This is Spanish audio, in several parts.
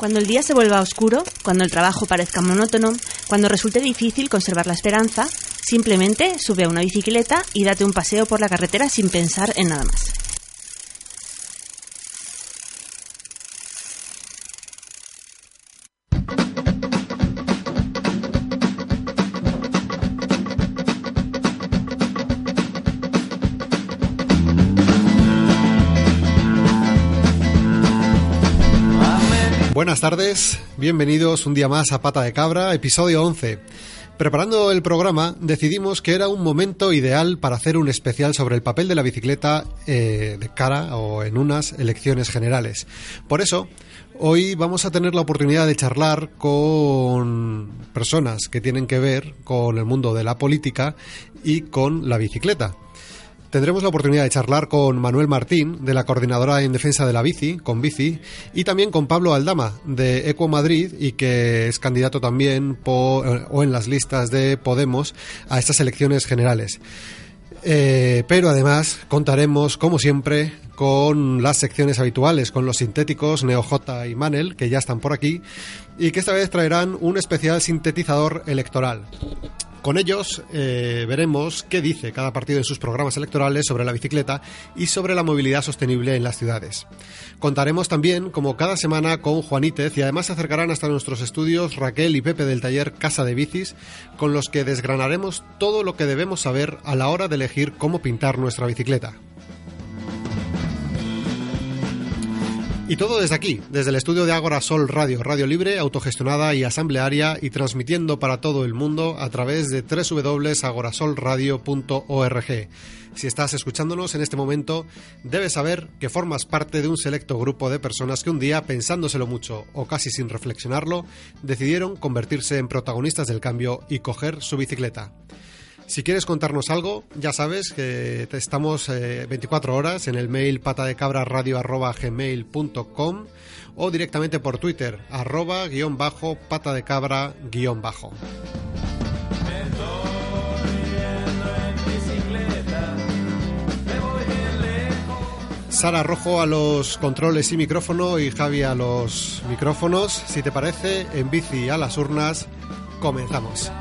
Cuando el día se vuelva oscuro, cuando el trabajo parezca monótono, cuando resulte difícil conservar la esperanza, simplemente sube a una bicicleta y date un paseo por la carretera sin pensar en nada más. Buenas tardes, bienvenidos un día más a Pata de Cabra, episodio 11. Preparando el programa, decidimos que era un momento ideal para hacer un especial sobre el papel de la bicicleta eh, de cara o en unas elecciones generales. Por eso, hoy vamos a tener la oportunidad de charlar con personas que tienen que ver con el mundo de la política y con la bicicleta. Tendremos la oportunidad de charlar con Manuel Martín, de la Coordinadora en Defensa de la Bici, con Bici, y también con Pablo Aldama, de Eco Madrid, y que es candidato también po, o en las listas de Podemos a estas elecciones generales. Eh, pero además contaremos, como siempre, con las secciones habituales, con los sintéticos NeoJ y Manel, que ya están por aquí, y que esta vez traerán un especial sintetizador electoral. Con ellos eh, veremos qué dice cada partido en sus programas electorales sobre la bicicleta y sobre la movilidad sostenible en las ciudades. Contaremos también, como cada semana, con Juanítez y además se acercarán hasta nuestros estudios Raquel y Pepe del taller Casa de Bicis, con los que desgranaremos todo lo que debemos saber a la hora de elegir cómo pintar nuestra bicicleta. Y todo desde aquí, desde el estudio de Ágora Sol Radio, radio libre, autogestionada y asamblearia y transmitiendo para todo el mundo a través de www.agorasolradio.org. Si estás escuchándonos en este momento, debes saber que formas parte de un selecto grupo de personas que un día, pensándoselo mucho o casi sin reflexionarlo, decidieron convertirse en protagonistas del cambio y coger su bicicleta. Si quieres contarnos algo, ya sabes que estamos eh, 24 horas en el mail patadecabraradio.gmail.com o directamente por Twitter, arroba guion bajo patadecabra guion bajo. Sara Rojo a los controles y micrófono y Javi a los micrófonos. Si te parece, en bici a las urnas, comenzamos.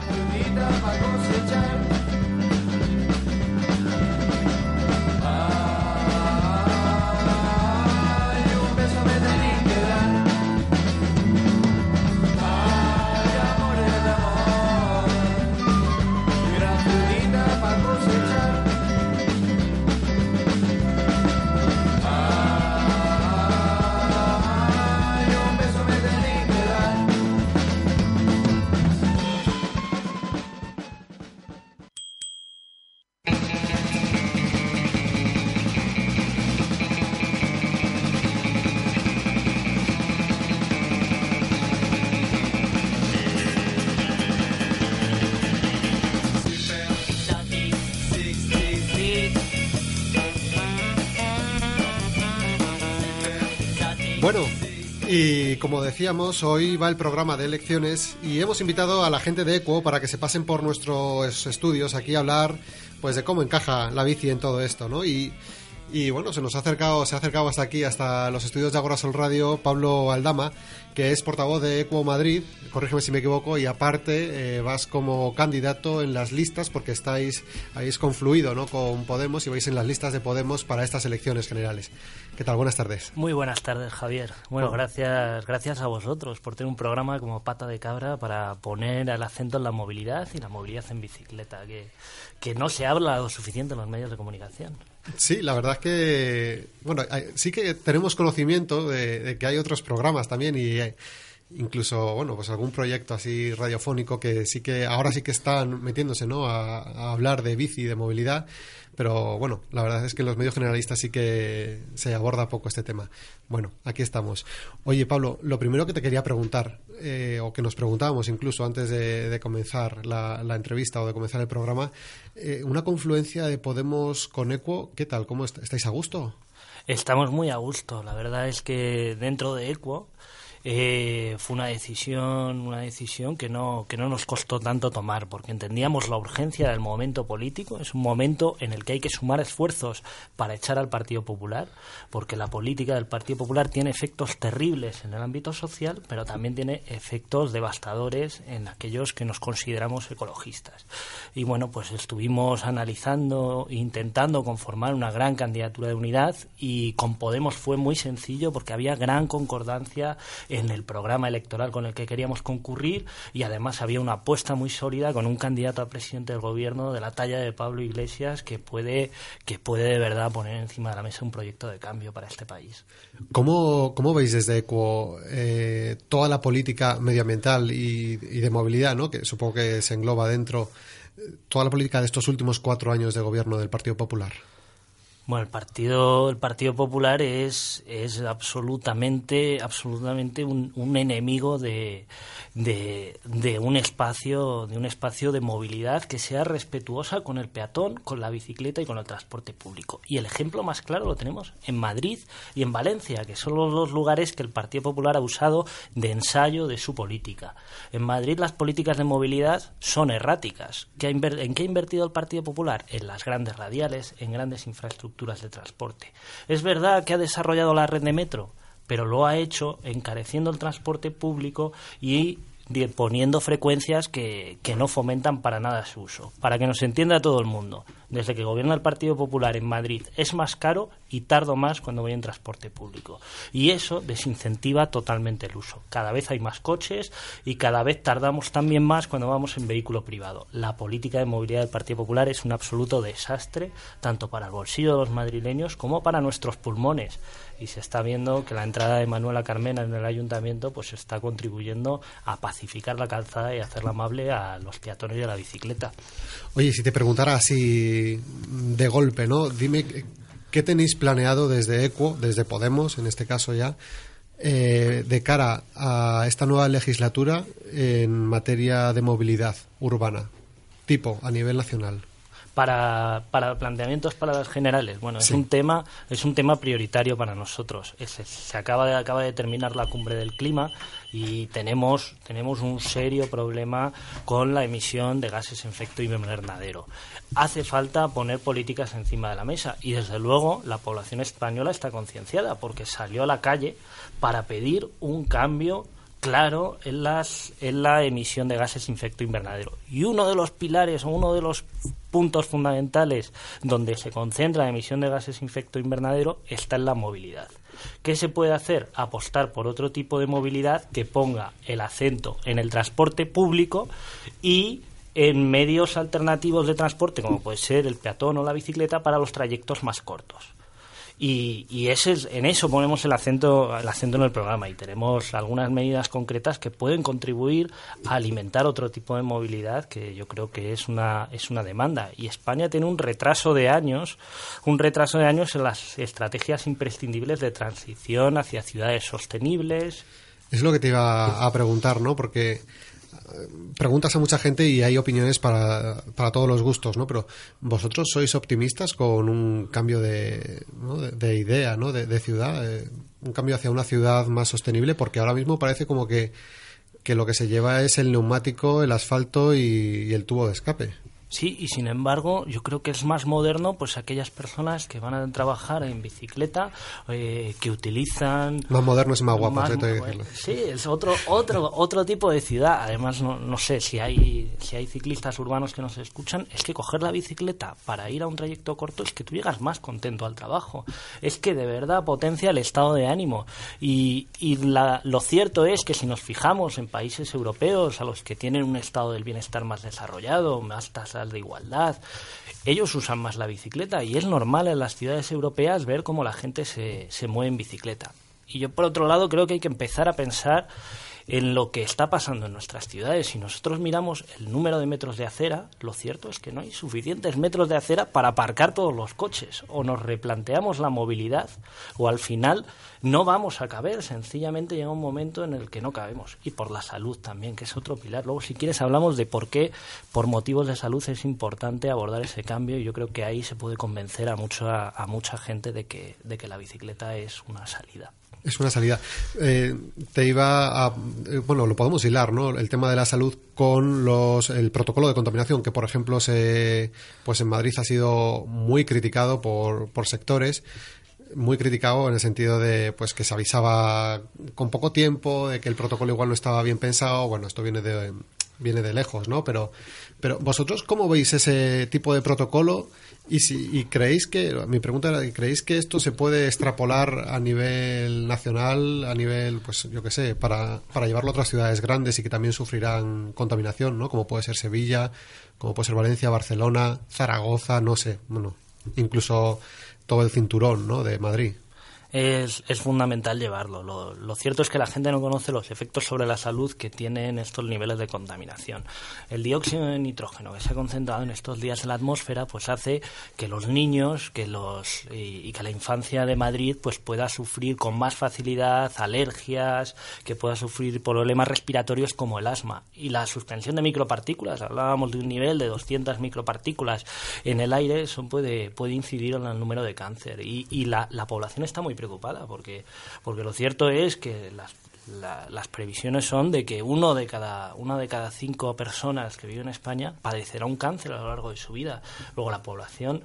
Como decíamos, hoy va el programa de elecciones y hemos invitado a la gente de Equo para que se pasen por nuestros estudios aquí a hablar pues de cómo encaja la bici en todo esto, ¿no? Y, y bueno, se nos ha acercado, se ha acercado hasta aquí, hasta los estudios de Agora Sol Radio, Pablo Aldama, que es portavoz de Equo Madrid, corrígeme si me equivoco, y aparte eh, vas como candidato en las listas porque estáis, habéis confluido ¿no? con Podemos y vais en las listas de Podemos para estas elecciones generales. ¿Qué tal? Buenas tardes. Muy buenas tardes, Javier. Bueno, gracias, gracias a vosotros por tener un programa como Pata de Cabra para poner el acento en la movilidad y la movilidad en bicicleta, que, que no se habla lo suficiente en los medios de comunicación. Sí, la verdad es que, bueno, sí que tenemos conocimiento de, que hay otros programas también y eh, incluso, bueno, pues algún proyecto así radiofónico que sí que ahora sí que están metiéndose, ¿no? A, a hablar de bici de movilidad, pero bueno, la verdad es que en los medios generalistas sí que se aborda poco este tema. Bueno, aquí estamos. Oye, Pablo, lo primero que te quería preguntar, eh, o que nos preguntábamos incluso antes de, comenzar la, la entrevista o de comenzar el programa, eh, una confluencia de Podemos con Equo, ¿qué tal? ¿Cómo est- estáis a gusto? Estamos muy a gusto. La verdad es que dentro de Equo eh, fue una decisión, una decisión que no, que no nos costó tanto tomar, porque entendíamos la urgencia del momento político. Es un momento en el que hay que sumar esfuerzos para echar al Partido Popular, porque la política del Partido Popular tiene efectos terribles en el ámbito social, pero también tiene efectos devastadores en aquellos que nos consideramos ecologistas. Y bueno, pues estuvimos analizando, intentando conformar una gran candidatura de unidad y con Podemos fue muy sencillo porque había gran concordancia en el programa electoral con el que queríamos concurrir y además había una apuesta muy sólida con un candidato a presidente del gobierno de la talla de Pablo Iglesias que puede, que puede de verdad poner encima de la mesa un proyecto de cambio para este país. ¿Cómo, cómo veis desde ECUO eh, toda la política medioambiental y, y, de movilidad, ¿no? que supongo que se engloba dentro, eh, toda la política de estos últimos cuatro años de gobierno del Partido Popular? Bueno, el Partido, el Partido Popular es, es absolutamente, absolutamente un, un enemigo de, de, de, un espacio, de un espacio de movilidad que sea respetuosa con el peatón, con la bicicleta y con el transporte público. Y el ejemplo más claro lo tenemos en Madrid y en Valencia, que son los dos lugares que el Partido Popular ha usado de ensayo de su política. En Madrid las políticas de movilidad son erráticas. ¿En qué ha invertido el Partido Popular? En las grandes radiales, en grandes infraestructuras de transporte. Es verdad que ha desarrollado la red de metro, pero lo ha hecho encareciendo el transporte público y poniendo frecuencias que, que, no fomentan para nada su uso. Para que nos entienda todo el mundo, desde que gobierna el Partido Popular en Madrid es más caro y tardo más cuando voy en transporte público. Y eso desincentiva totalmente el uso. Cada vez hay más coches y cada vez tardamos también más cuando vamos en vehículo privado. La política de movilidad del Partido Popular es un absoluto desastre, tanto para el bolsillo de los madrileños como para nuestros pulmones y se está viendo que la entrada de Manuela Carmena en el ayuntamiento pues está contribuyendo a pacificar la calzada y hacerla amable a los peatones y a la bicicleta. Oye, si te preguntara así de golpe, ¿no? Dime qué tenéis planeado desde ECUO, desde Podemos en este caso ya, eh, de cara a esta nueva legislatura en materia de movilidad urbana, tipo a nivel nacional para, para planteamientos para las generales. Bueno, es un tema es un tema prioritario para nosotros. se acaba de acaba de terminar la cumbre del clima y tenemos tenemos un serio problema con la emisión de gases en efecto invernadero. Hace falta poner políticas encima de la mesa y desde luego la población española está concienciada porque salió a la calle para pedir un cambio claro en, las, en la emisión de gases de efecto invernadero. Y uno de los pilares o uno de los puntos fundamentales donde se concentra la emisión de gases de efecto invernadero está en la movilidad. ¿Qué se puede hacer? Apostar por otro tipo de movilidad que ponga el acento en el transporte público y en medios alternativos de transporte, como puede ser el peatón o la bicicleta, para los trayectos más cortos. Y, y ese es, en eso ponemos el acento, el acento en el programa y tenemos algunas medidas concretas que pueden contribuir a alimentar otro tipo de movilidad que yo creo que es una, es una demanda. Y España tiene un retraso de años, un retraso de años en las estrategias imprescindibles de transición hacia ciudades sostenibles. Es lo que te iba a preguntar, ¿no? Porque preguntas a mucha gente y hay opiniones para, para todos los gustos, ¿no? Pero vosotros sois optimistas con un cambio de, de, idea, ¿no? De, ciudad, eh, un cambio hacia una ciudad más sostenible, porque ahora mismo parece como que, que lo que se lleva es el neumático, el asfalto y el tubo de escape. Sí, y sin embargo, yo creo que es más moderno pues aquellas personas que van a trabajar en bicicleta, eh, que utilizan... Más moderno es más guapo, más, decirlo. Sí, es otro, otro, otro tipo de ciudad. Además, no, no sé, si hay, si hay ciclistas urbanos que nos escuchan, es que coger la bicicleta para ir a un trayecto corto es que tú llegas más contento al trabajo. Es que de verdad potencia el estado de ánimo. Y, y la, lo cierto es que si nos fijamos en países europeos a los que tienen un estado del bienestar más desarrollado, más tasas de igualdad. Ellos usan más la bicicleta y es normal en las ciudades europeas ver cómo la gente se, se mueve en bicicleta. Y yo, por otro lado, creo que hay que empezar a pensar en lo que está pasando en nuestras ciudades. Si nosotros miramos el número de metros de acera, lo cierto es que no hay suficientes metros de acera para aparcar todos los coches. O nos replanteamos la movilidad, o al final no vamos a caber. Sencillamente llega un momento en el que no cabemos. Y por la salud también, que es otro pilar. Luego, si quieres, hablamos de por qué, por motivos de salud, es importante abordar ese cambio. Y yo creo que ahí se puede convencer a mucha, a mucha gente de que, de que la bicicleta es una salida. Es una salida. Eh, te iba a. Eh, bueno, lo podemos hilar, ¿no? El tema de la salud con los, el protocolo de contaminación, que por ejemplo se, pues en Madrid ha sido muy criticado por, por sectores muy criticado en el sentido de pues que se avisaba con poco tiempo de que el protocolo igual no estaba bien pensado. Bueno esto viene de viene de lejos no pero pero vosotros cómo veis ese tipo de protocolo y si creéis que, mi pregunta era, ¿creéis que esto se puede extrapolar a nivel nacional, a nivel, pues yo qué sé, para, para llevarlo a otras ciudades grandes y que también sufrirán contaminación, ¿no? Como puede ser Sevilla, como puede ser Valencia, Barcelona, Zaragoza, no sé, bueno, incluso todo el cinturón, ¿no? De Madrid es, es fundamental llevarlo. Lo, cierto es que la gente no conoce los efectos sobre la salud que tienen estos niveles de contaminación. El dióxido de nitrógeno que se ha concentrado en estos días en la atmósfera pues hace que los niños que los, y, que la infancia de Madrid pues pueda sufrir con más facilidad alergias, que pueda sufrir problemas respiratorios como el asma. Y la suspensión de micropartículas, hablábamos de un nivel de 200 micropartículas en el aire, eso puede, puede incidir en el número de cáncer. Y, y la, la población está muy preocupada porque, porque lo cierto es que las, las previsiones son de que uno de cada una de cada cinco personas que viven en España padecerá un cáncer a lo largo de su vida. Luego la población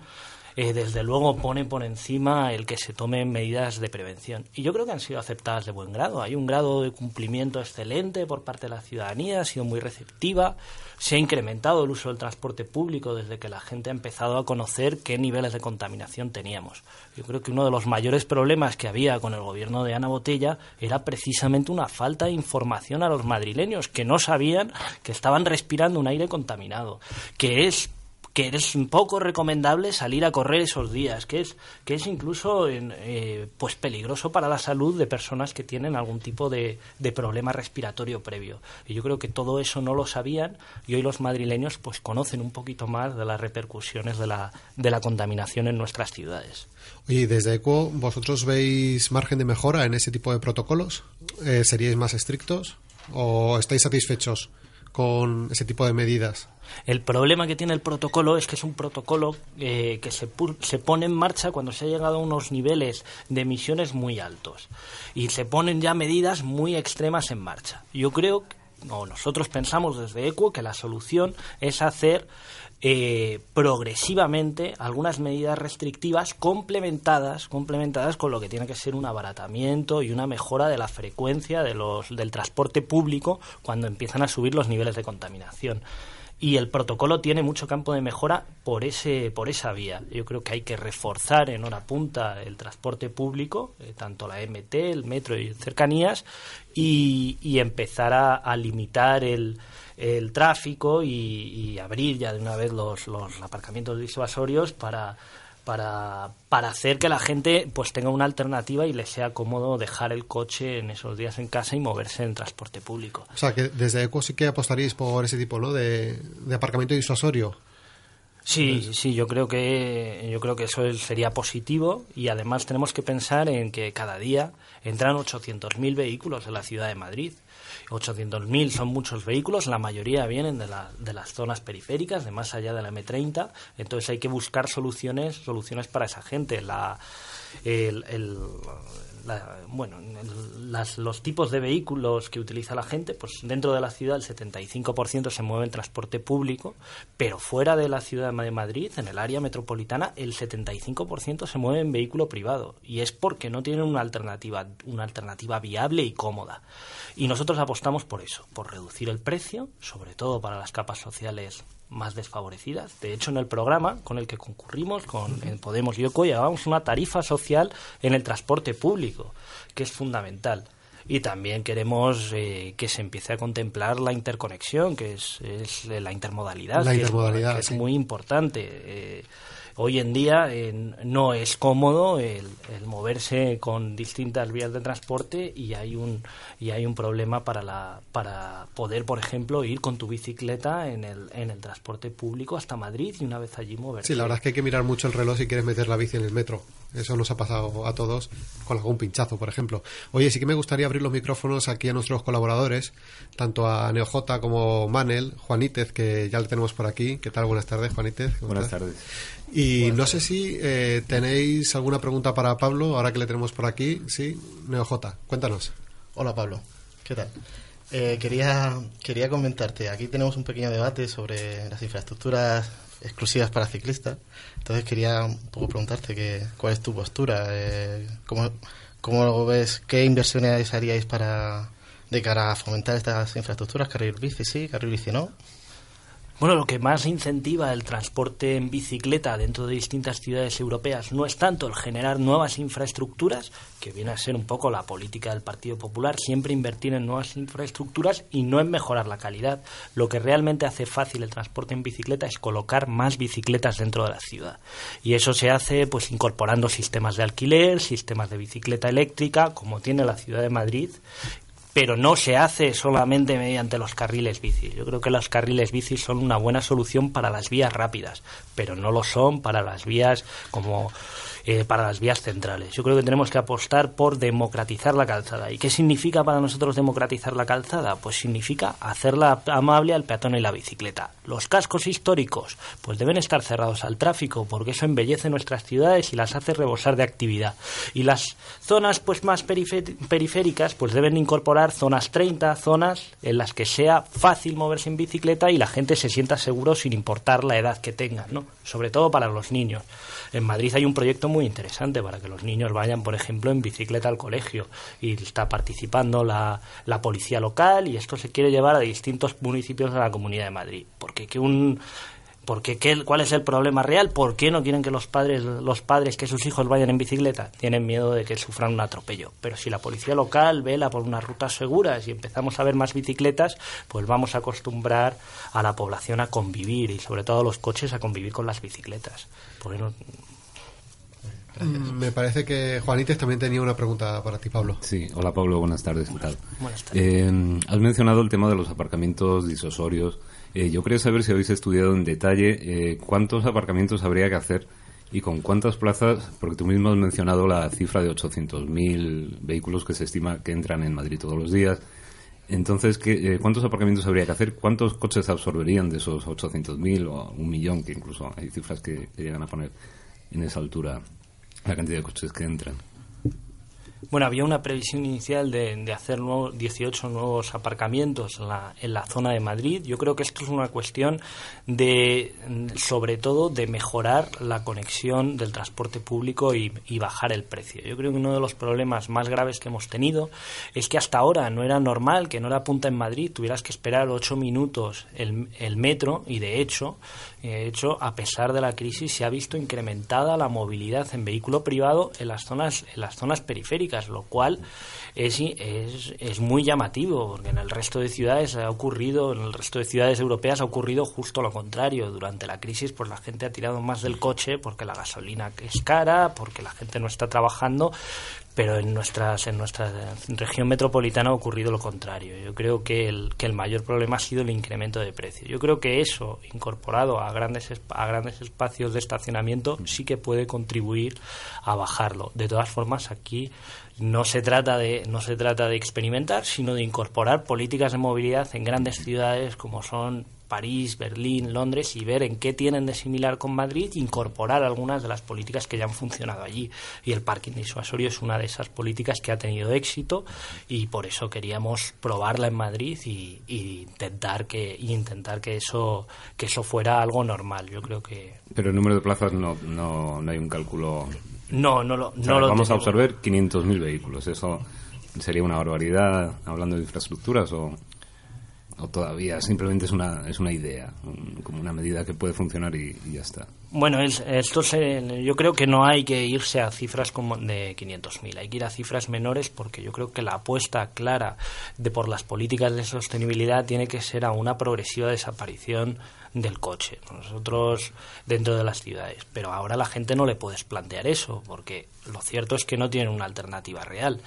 eh, desde luego pone por encima el que se tomen medidas de prevención. Y yo creo que han sido aceptadas de buen grado. Hay un grado de cumplimiento excelente por parte de la ciudadanía, ha sido muy receptiva. Se ha incrementado el uso del transporte público desde que la gente ha empezado a conocer qué niveles de contaminación teníamos. Yo creo que uno de los mayores problemas que había con el gobierno de Ana Botella era precisamente una falta de información a los madrileños que no sabían que estaban respirando un aire contaminado, que es que es un poco recomendable salir a correr esos días, que es, que es incluso eh, pues peligroso para la salud de personas que tienen algún tipo de, de, problema respiratorio previo. Y yo creo que todo eso no lo sabían y hoy los madrileños pues conocen un poquito más de las repercusiones de la, de la contaminación en nuestras ciudades. Oye, desde ECO, ¿vosotros veis margen de mejora en ese tipo de protocolos? Eh, ¿Seríais más estrictos o estáis satisfechos con ese tipo de medidas? El problema que tiene el protocolo es que es un protocolo eh, que se, se, pone en marcha cuando se ha llegado a unos niveles de emisiones muy altos y se ponen ya medidas muy extremas en marcha. Yo creo, o nosotros pensamos desde ECO, que la solución es hacer eh, progresivamente algunas medidas restrictivas complementadas, complementadas con lo que tiene que ser un abaratamiento y una mejora de la frecuencia de los, del transporte público cuando empiezan a subir los niveles de contaminación y el protocolo tiene mucho campo de mejora por ese por esa vía. Yo creo que hay que reforzar en hora punta el transporte público, eh, tanto la MT, el metro y cercanías, y, y empezar a, limitar el, el tráfico y, y, abrir ya de una vez los, los aparcamientos disuasorios para para, para hacer que la gente pues tenga una alternativa y le sea cómodo dejar el coche en esos días en casa y moverse en transporte público. O sea, que desde ECO sí que apostaréis por ese tipo ¿no? de, de aparcamiento disuasorio. Sí, sí, yo creo que yo creo que eso sería positivo y además tenemos que pensar en que cada día entran 800.000 vehículos en la ciudad de Madrid 800.000 son muchos vehículos, la mayoría vienen de, la, de las zonas periféricas, de más allá de la M30, entonces hay que buscar soluciones, soluciones para esa gente. La, el, bueno, los tipos de vehículos que utiliza la gente, pues dentro de la ciudad el 75% se mueve en transporte público, pero fuera de la ciudad de Madrid, en el área metropolitana, el 75% se mueve en vehículo privado y es porque no tienen una alternativa, una alternativa viable y cómoda. Y nosotros apostamos por eso, por reducir el precio, sobre todo para las capas sociales más desfavorecidas. De hecho, en el programa con el que concurrimos, con Podemos y OCO, llevábamos una tarifa social en el transporte público, que es fundamental. Y también queremos eh, que se empiece a contemplar la interconexión, que es, la intermodalidad, la intermodalidad, que es, muy importante. Eh, hoy en día eh, no es cómodo el, moverse con distintas vías de transporte y hay un y hay un problema para la para poder por ejemplo ir con tu bicicleta en el en el transporte público hasta Madrid y una vez allí moverse sí la verdad es que hay que mirar mucho el reloj si quieres meter la bici en el metro Eso nos ha pasado a todos con algún pinchazo, por ejemplo. Oye, sí que me gustaría abrir los micrófonos aquí a nuestros colaboradores, tanto a NeoJ como Manel, Juanítez, que ya le tenemos por aquí. ¿Qué tal? Buenas tardes, Juanítez. Buenas tardes. Y no sé si eh, tenéis alguna pregunta para Pablo, ahora que le tenemos por aquí. Sí, NeoJ, cuéntanos. Hola, Pablo. ¿Qué tal? Eh, quería, quería comentarte, aquí tenemos un pequeño debate sobre las infraestructuras exclusivas para ciclistas. Entonces quería un poco preguntarte que, cuál es tu postura, eh, cómo, cómo ves, qué inversiones haríais para de cara a fomentar estas infraestructuras, carril bici sí, carril bici no. Bueno, lo que más incentiva el transporte en bicicleta dentro de distintas ciudades europeas no es tanto el generar nuevas infraestructuras, que viene a ser un poco la política del Partido Popular, siempre invertir en nuevas infraestructuras y no en mejorar la calidad. Lo que realmente hace fácil el transporte en bicicleta es colocar más bicicletas dentro de la ciudad. Y eso se hace pues incorporando sistemas de alquiler, sistemas de bicicleta eléctrica, como tiene la ciudad de Madrid, pero no se hace solamente mediante los carriles bici. Yo creo que los carriles bici son una buena solución para las vías rápidas, pero no lo son para las vías como eh, para las vías centrales. Yo creo que tenemos que apostar por democratizar la calzada. ¿Y qué significa para nosotros democratizar la calzada? Pues significa hacerla amable al peatón y la bicicleta. Los cascos históricos, pues deben estar cerrados al tráfico, porque eso embellece nuestras ciudades y las hace rebosar de actividad. Y las zonas pues más periféricas, pues deben incorporar zonas 30, zonas en las que sea fácil moverse en bicicleta y la gente se sienta seguro sin importar la edad que tengan, ¿no? Sobre todo para los niños. En Madrid hay un proyecto muy interesante para que los niños vayan, por ejemplo, en bicicleta al colegio y está participando la, la policía local y esto se quiere llevar a distintos municipios de la Comunidad de Madrid. Porque que un porque ¿qué, ¿Cuál es el problema real? ¿Por qué no quieren que los padres, los padres, que sus hijos vayan en bicicleta? Tienen miedo de que sufran un atropello. Pero si la policía local vela por unas rutas seguras y empezamos a ver más bicicletas, pues vamos a acostumbrar a la población a convivir y sobre todo a los coches a convivir con las bicicletas. Mm, me parece que Juanites también tenía una pregunta para ti, Pablo. Sí, hola Pablo, buenas tardes. ¿qué tal? Buenas tardes. Eh, has mencionado el tema de los aparcamientos disosorios eh, yo quería saber si habéis estudiado en detalle eh, cuántos aparcamientos habría que hacer y con cuántas plazas, porque tú mismo has mencionado la cifra de 800.000 vehículos que se estima que entran en Madrid todos los días. Entonces, ¿qué, eh, ¿cuántos aparcamientos habría que hacer? ¿Cuántos coches absorberían de esos 800.000 o un millón, que incluso hay cifras que llegan a poner en esa altura la cantidad de coches que entran? Bueno, había una previsión inicial de, hacer 18 nuevos aparcamientos en la, en la, zona de Madrid. Yo creo que esto es una cuestión de, sobre todo, de mejorar la conexión del transporte público y, bajar el precio. Yo creo que uno de los problemas más graves que hemos tenido es que hasta ahora no era normal que en hora punta en Madrid tuvieras que esperar ocho minutos el, el metro y, de hecho, de hecho, a pesar de la crisis, se ha visto incrementada la movilidad en vehículo privado en las zonas, en las zonas periféricas, lo cual es, muy llamativo, porque en el resto de ciudades ha ocurrido, en el resto de ciudades europeas ha ocurrido justo lo contrario. Durante la crisis, pues la gente ha tirado más del coche porque la gasolina es cara, porque la gente no está trabajando, pero en nuestras en nuestra región metropolitana ha ocurrido lo contrario. Yo creo que el, que el mayor problema ha sido el incremento de precio. Yo creo que eso, incorporado a grandes a grandes espacios de estacionamiento, sí que puede contribuir a bajarlo. De todas formas, aquí no se trata de no se trata de experimentar, sino de incorporar políticas de movilidad en grandes ciudades como son París, Berlín, Londres y ver en qué tienen de similar con Madrid incorporar algunas de las políticas que ya han funcionado allí. Y el parking disuasorio es una de esas políticas que ha tenido éxito y por eso queríamos probarla en Madrid y, intentar que intentar que eso que eso fuera algo normal. Yo creo que. Pero el número de plazas no, no, no hay un cálculo. No, no lo. vamos a observar 500.000 vehículos. Eso sería una barbaridad hablando de infraestructuras o o todavía simplemente es una, es una idea, como una medida que puede funcionar y, ya está. Bueno, esto yo creo que no hay que irse a cifras como de 500.000, hay que ir a cifras menores porque yo creo que la apuesta clara de por las políticas de sostenibilidad tiene que ser a una progresiva desaparición del coche. Nosotros dentro de las ciudades. Pero ahora la gente no le puedes plantear eso, porque lo cierto es que no tienen una alternativa real.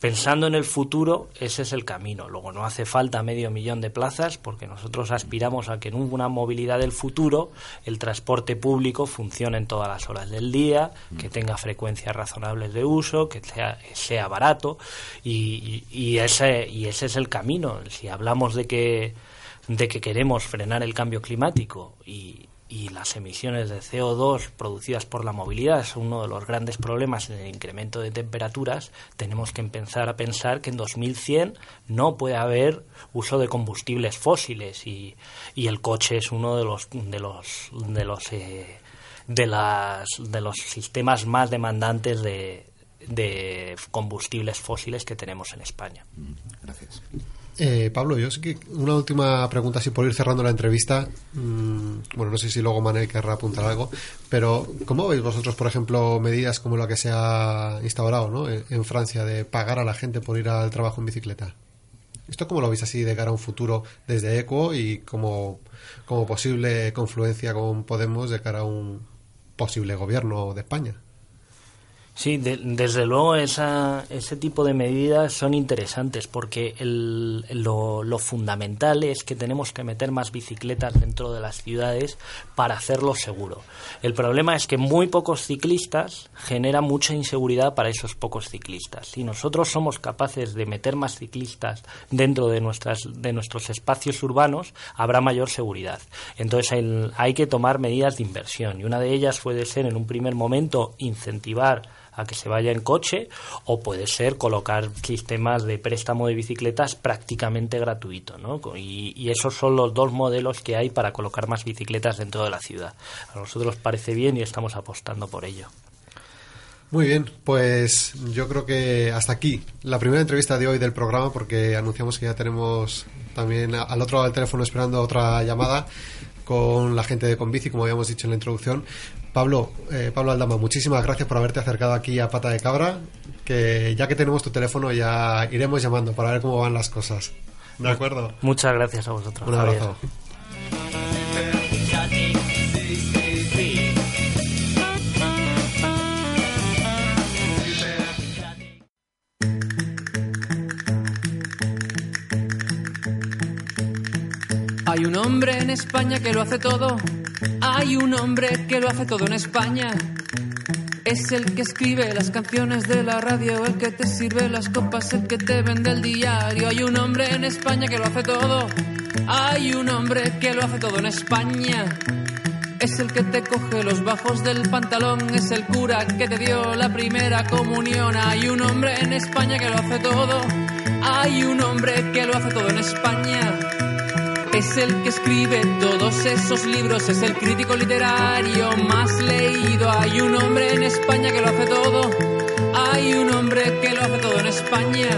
Pensando en el futuro, ese es el camino. Luego no hace falta medio millón de plazas, porque nosotros aspiramos a que en una movilidad del futuro el transporte público funcione en todas las horas del día, que tenga frecuencias razonables de uso, que sea, sea barato y, y, ese, y ese es el camino. Si hablamos de que, de que queremos frenar el cambio climático y, las emisiones de CO2 producidas por la movilidad son uno de los grandes problemas en el incremento de temperaturas, tenemos que empezar a pensar que en 2100 no puede haber uso de combustibles fósiles y, el coche es uno de los de los de los eh, de las de los sistemas más demandantes de, de combustibles fósiles que tenemos en España. Gracias. Eh, Pablo, yo sé que una última pregunta, así por ir cerrando la entrevista. Mm, bueno, no sé si luego Manuel querrá apuntar algo, pero ¿cómo veis vosotros, por ejemplo, medidas como la que se ha instaurado ¿no? en Francia de pagar a la gente por ir al trabajo en bicicleta? ¿Esto cómo lo veis así de cara a un futuro desde ECO y como, como posible confluencia con Podemos de cara a un posible gobierno de España? Sí, desde luego esa, ese tipo de medidas son interesantes porque el, lo, lo, fundamental es que tenemos que meter más bicicletas dentro de las ciudades para hacerlo seguro. El problema es que muy pocos ciclistas generan mucha inseguridad para esos pocos ciclistas. Si nosotros somos capaces de meter más ciclistas dentro de, nuestras, de nuestros espacios urbanos, habrá mayor seguridad. Entonces hay, hay que tomar medidas de inversión y una de ellas puede ser en un primer momento incentivar a que se vaya en coche o puede ser colocar sistemas de préstamo de bicicletas prácticamente gratuito. ¿no? Y, esos son los dos modelos que hay para colocar más bicicletas dentro de la ciudad. A nosotros nos parece bien y estamos apostando por ello. Muy bien, pues yo creo que hasta aquí la primera entrevista de hoy del programa porque anunciamos que ya tenemos también al otro lado del teléfono esperando otra llamada con la gente de Convici, como habíamos dicho en la introducción. Pablo, eh, Pablo Aldama, muchísimas gracias por haberte acercado aquí a Pata de Cabra, que ya que tenemos tu teléfono ya iremos llamando para ver cómo van las cosas. ¿De acuerdo? Muchas gracias a vosotros. Un abrazo. Hay un hombre en España que lo hace todo. Hay un hombre que lo hace todo en España. Es el que escribe las canciones de la radio, el que te sirve las copas, el que te vende el diario. Hay un hombre en España que lo hace todo. Hay un hombre que lo hace todo en España. Es el que te coge los bajos del pantalón, es el cura que te dio la primera comunión. Hay un hombre en España que lo hace todo. Hay un hombre que lo hace todo en España. Es el que escribe todos esos libros, es el crítico literario más leído. Hay un hombre en España que lo hace todo. Hay un hombre que lo hace todo en España.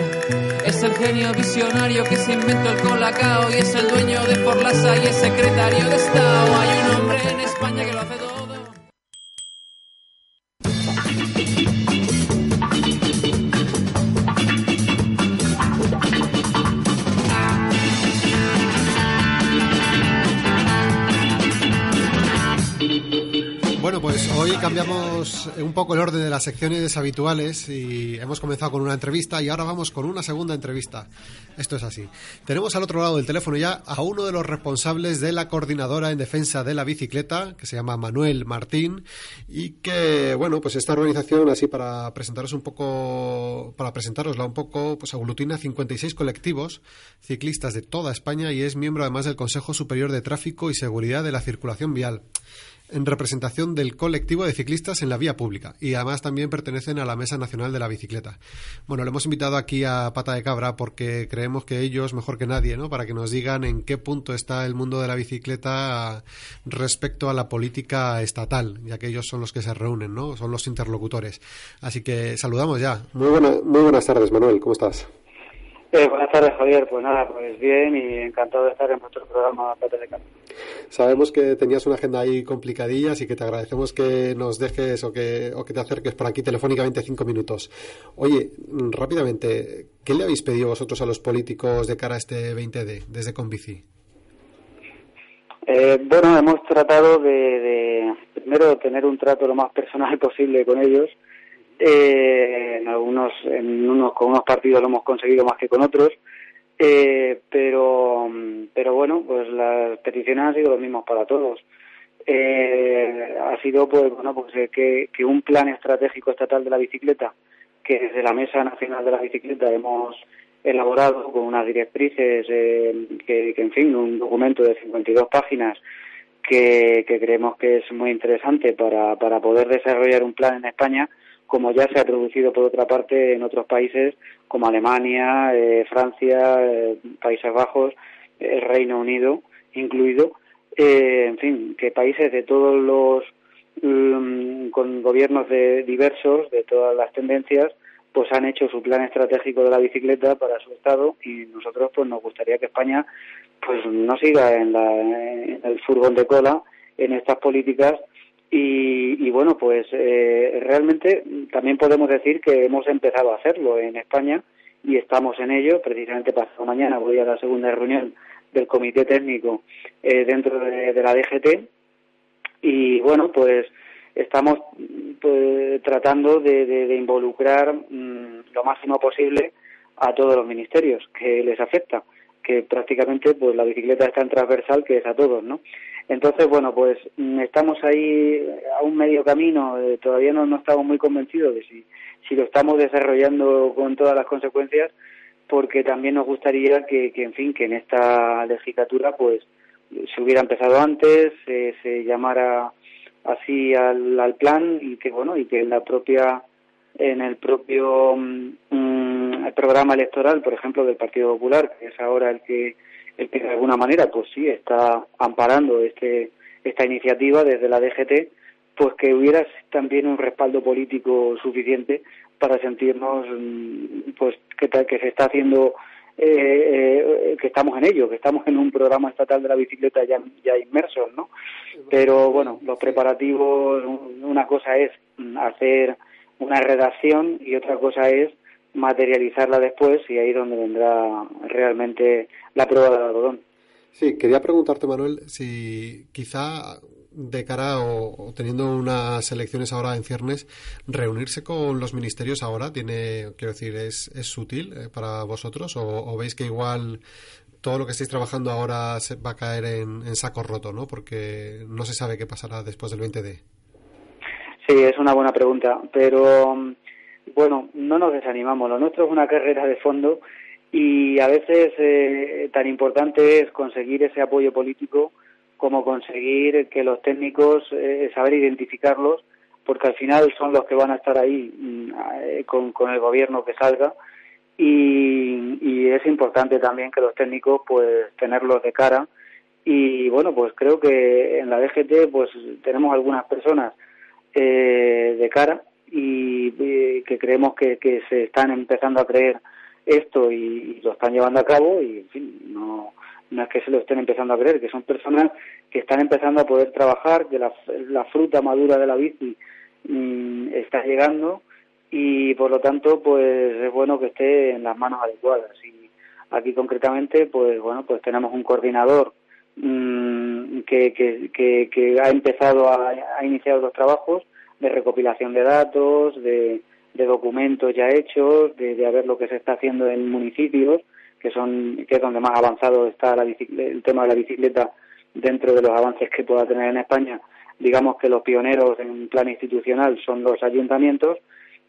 Es el genio visionario que se inventó el colacao y es el dueño de Forlasa y es secretario de Estado. Hay un hombre en España que lo hace todo. Cambiamos un poco el orden de las secciones habituales y hemos comenzado con una entrevista y ahora vamos con una segunda entrevista. Esto es así. Tenemos al otro lado del teléfono ya a uno de los responsables de la coordinadora en defensa de la bicicleta, que se llama Manuel Martín, y que, bueno, pues esta organización, así para presentaros un poco, para presentarosla un poco, pues aglutina 56 colectivos ciclistas de toda España y es miembro además del Consejo Superior de Tráfico y Seguridad de la Circulación Vial en representación del colectivo de ciclistas en la vía pública y además también pertenecen a la Mesa Nacional de la Bicicleta. Bueno, le hemos invitado aquí a Pata de Cabra porque creemos que ellos, mejor que nadie, ¿no? para que nos digan en qué punto está el mundo de la bicicleta respecto a la política estatal, ya que ellos son los que se reúnen, ¿no? son los interlocutores. Así que saludamos ya. Muy, muy buenas tardes, Manuel, ¿cómo estás? Eh, buenas tardes, Javier. Pues nada, pues bien y encantado de estar en vuestro programa Pata de Cabra. Sabemos que tenías una agenda ahí complicadilla, así que te agradecemos que nos dejes o que, o que te acerques por aquí telefónicamente cinco minutos. Oye, rápidamente, ¿qué le habéis pedido vosotros a los políticos de cara a este 20D desde Convici? Eh, bueno, hemos tratado de, de, primero, tener un trato lo más personal posible con ellos. Eh, en algunos, en unos, con unos partidos lo hemos conseguido más que con otros eh, pero, pero bueno, pues las peticiones han sido las mismas para todos. eh, ha sido pues bueno pues eh, que, que, un plan estratégico estatal de la bicicleta que desde la mesa nacional de la bicicleta hemos elaborado con unas directrices eh, que, en fin un documento de 52 páginas que, que creemos que es muy interesante para, para poder desarrollar un plan en España como ya se ha producido por otra parte en otros países como Alemania, eh, Francia, eh, Países Bajos, el Reino Unido incluido, eh, en fin, que países de todos los mm, con gobiernos de diversos de todas las tendencias pues han hecho su plan estratégico de la bicicleta para su estado y nosotros pues nos gustaría que España pues no siga en, la, en el furgón de cola en estas políticas y, y bueno pues eh, realmente también podemos decir que hemos empezado a hacerlo en España y estamos en ello. Precisamente pasado mañana voy a la segunda reunión del comité técnico eh, dentro de, la DGT y bueno pues estamos pues, tratando de, involucrar mm, lo máximo posible a todos los ministerios que les afecta que prácticamente pues la bicicleta es tan transversal que es a todos no entonces bueno pues mm, estamos ahí a un medio camino eh, todavía no, no estamos muy convencidos de si si lo estamos desarrollando con todas las consecuencias porque también nos gustaría que, en fin, que en esta legislatura pues se hubiera empezado antes, se llamara así al, plan y que bueno y que en la propia en el propio mm, programa electoral, por ejemplo, del Partido Popular, que es ahora el que el que de alguna manera pues sí está amparando este esta iniciativa desde la DGT, pues que hubiera también un respaldo político suficiente para sentirnos mm, pues que, que se está haciendo eh, eh, que estamos en ello, que estamos en un programa estatal de la bicicleta ya, ya inmersos, ¿no? Pero bueno, los preparativos, una cosa es hacer una redacción y otra cosa es materializarla después y ahí es donde vendrá realmente la prueba del algodón. Sí, quería preguntarte, Manuel, si quizá de cara o, teniendo unas elecciones ahora en ciernes, reunirse con los ministerios ahora tiene, quiero decir, es, es sutil eh, para vosotros o, veis que igual todo lo que estáis trabajando ahora se va a caer en, saco roto, ¿no? Porque no se sabe qué pasará después del 20D. Sí, es una buena pregunta, pero bueno, no nos desanimamos. Lo nuestro es una carrera de fondo y a veces eh, tan importante es conseguir ese apoyo político como conseguir que los técnicos, eh, saber identificarlos, porque al final son los que van a estar ahí mm, eh, con, el gobierno que salga. Y, y, es importante también que los técnicos pues tenerlos de cara. Y bueno pues creo que en la DGT pues tenemos algunas personas eh, de cara y que creemos que, que se están empezando a creer esto y, lo están llevando a cabo y en fin no no es que se lo estén empezando a creer, que son personas que están empezando a poder trabajar, que la, la fruta madura de la bici mm, está llegando y por lo tanto pues es bueno que esté en las manos adecuadas. Y aquí concretamente pues bueno pues tenemos un coordinador mm, que, que, que, ha empezado a, ha iniciado los trabajos de recopilación de datos de, de documentos ya hechos de, de ver lo que se está haciendo en municipios que son que es donde más avanzado está la el tema de la bicicleta dentro de los avances que pueda tener en España. Digamos que los pioneros en plan institucional son los ayuntamientos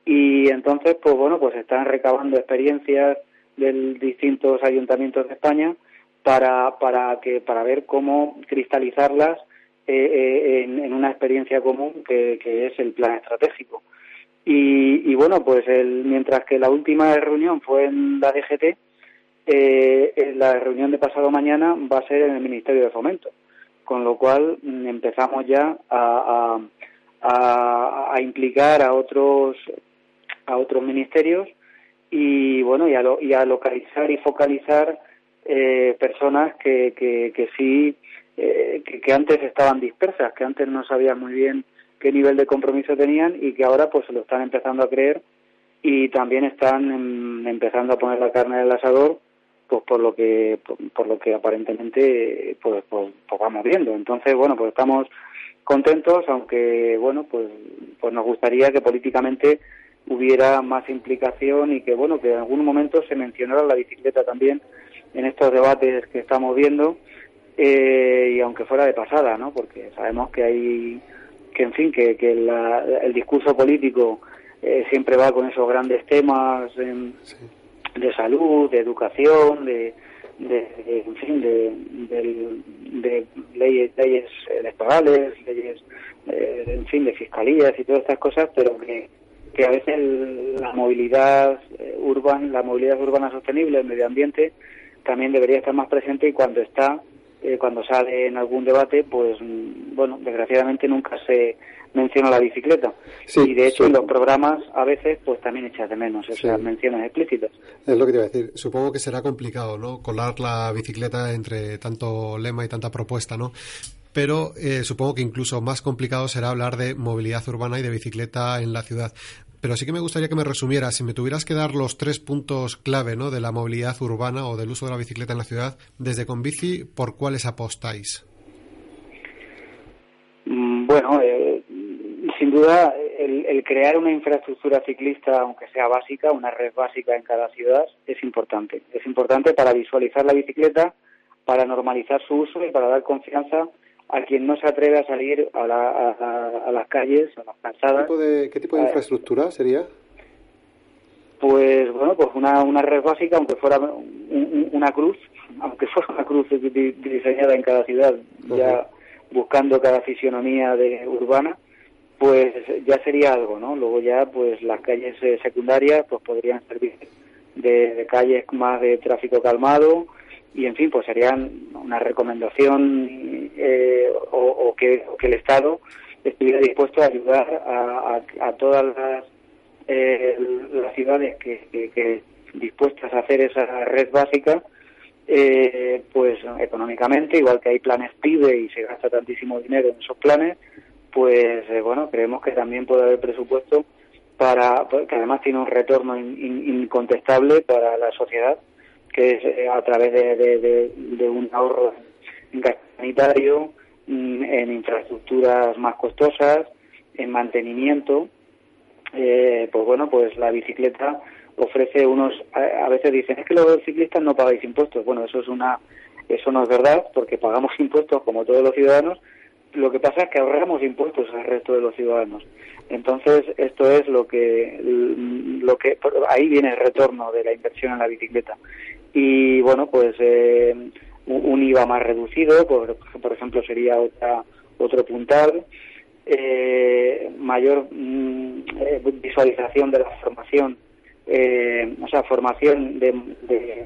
y entonces, pues bueno, pues están recabando experiencias de distintos ayuntamientos de España para, para, que, para ver cómo cristalizarlas eh, eh, en, una experiencia común que, que, es el plan estratégico. Y, y bueno, pues el, mientras que la última reunión fue en la DGT, eh, la reunión de pasado mañana va a ser en el Ministerio de Fomento, con lo cual mm, empezamos ya a, a, implicar a otros a otros ministerios y bueno y a, y a localizar y focalizar eh, personas que, que, que sí eh, que, antes estaban dispersas, que antes no sabían muy bien qué nivel de compromiso tenían y que ahora pues lo están empezando a creer y también están em, empezando a poner la carne en el asador pues por lo que por, lo que aparentemente pues, pues, pues, vamos viendo. Entonces bueno pues estamos contentos aunque bueno pues pues nos gustaría que políticamente hubiera más implicación y que bueno que en algún momento se mencionara la bicicleta también en estos debates que estamos viendo y aunque fuera de pasada, ¿no? Porque sabemos que hay, que en fin, que, que el discurso político siempre va con esos grandes temas de salud, de educación, de, de, en fin, de, leyes, leyes electorales, leyes, eh, en fin, de fiscalías y todas estas cosas, pero que, que a veces la movilidad eh, urbana, la movilidad urbana sostenible, el medio ambiente, también debería estar más presente y cuando está, eh, cuando sale en algún debate, pues, mm, bueno, desgraciadamente nunca se menciona la bicicleta. y de hecho en los programas a veces pues también echas de menos esas menciones explícitas. Es lo que te iba a decir. Supongo que será complicado, ¿no? Colar la bicicleta entre tanto lema y tanta propuesta, ¿no? Pero eh, supongo que incluso más complicado será hablar de movilidad urbana y de bicicleta en la ciudad. Pero sí que me gustaría que me resumieras, si me tuvieras que dar los tres puntos clave ¿no? de la movilidad urbana o del uso de la bicicleta en la ciudad, desde Conbici, ¿por cuáles apostáis? Mm, bueno, eh, sin duda, el, crear una infraestructura ciclista, aunque sea básica, una red básica en cada ciudad, es importante. Es importante para visualizar la bicicleta, para normalizar su uso y para dar confianza a quien no se atreve a salir a, las calles, a las calzadas. ¿Qué tipo de, infraestructura sería? Pues bueno, pues una, una red básica, aunque fuera una cruz, aunque fuera una cruz diseñada en cada ciudad, ya buscando cada fisionomía de urbana, pues ya sería algo, ¿no? Luego ya, pues las calles eh, secundarias, pues podrían servir de, calles más de tráfico calmado y, en fin, pues serían una recomendación eh, o, que, el Estado estuviera dispuesto a ayudar a, todas las, eh, las ciudades que, que, dispuestas a hacer esa red básica, pues económicamente, igual que hay planes PIBE y se gasta tantísimo dinero en esos planes, pues eh, bueno, creemos que también puede haber presupuesto para que además tiene un retorno incontestable para la sociedad, que es eh, a través de, un ahorro en gasto sanitario, mm, en infraestructuras más costosas, en mantenimiento. Eh, pues bueno, pues la bicicleta ofrece unos, a, veces dicen, es que los ciclistas no pagáis impuestos. Bueno, eso es una, eso no es verdad, porque pagamos impuestos como todos los ciudadanos, lo que pasa es que ahorramos impuestos al resto de los ciudadanos. Entonces, esto es lo que, lo que ahí viene el retorno de la inversión en la bicicleta. Y bueno, pues eh, un IVA más reducido, por, por ejemplo, sería otra, otro puntal. Eh, mayor mm, eh, visualización de la formación, o sea, formación de, de,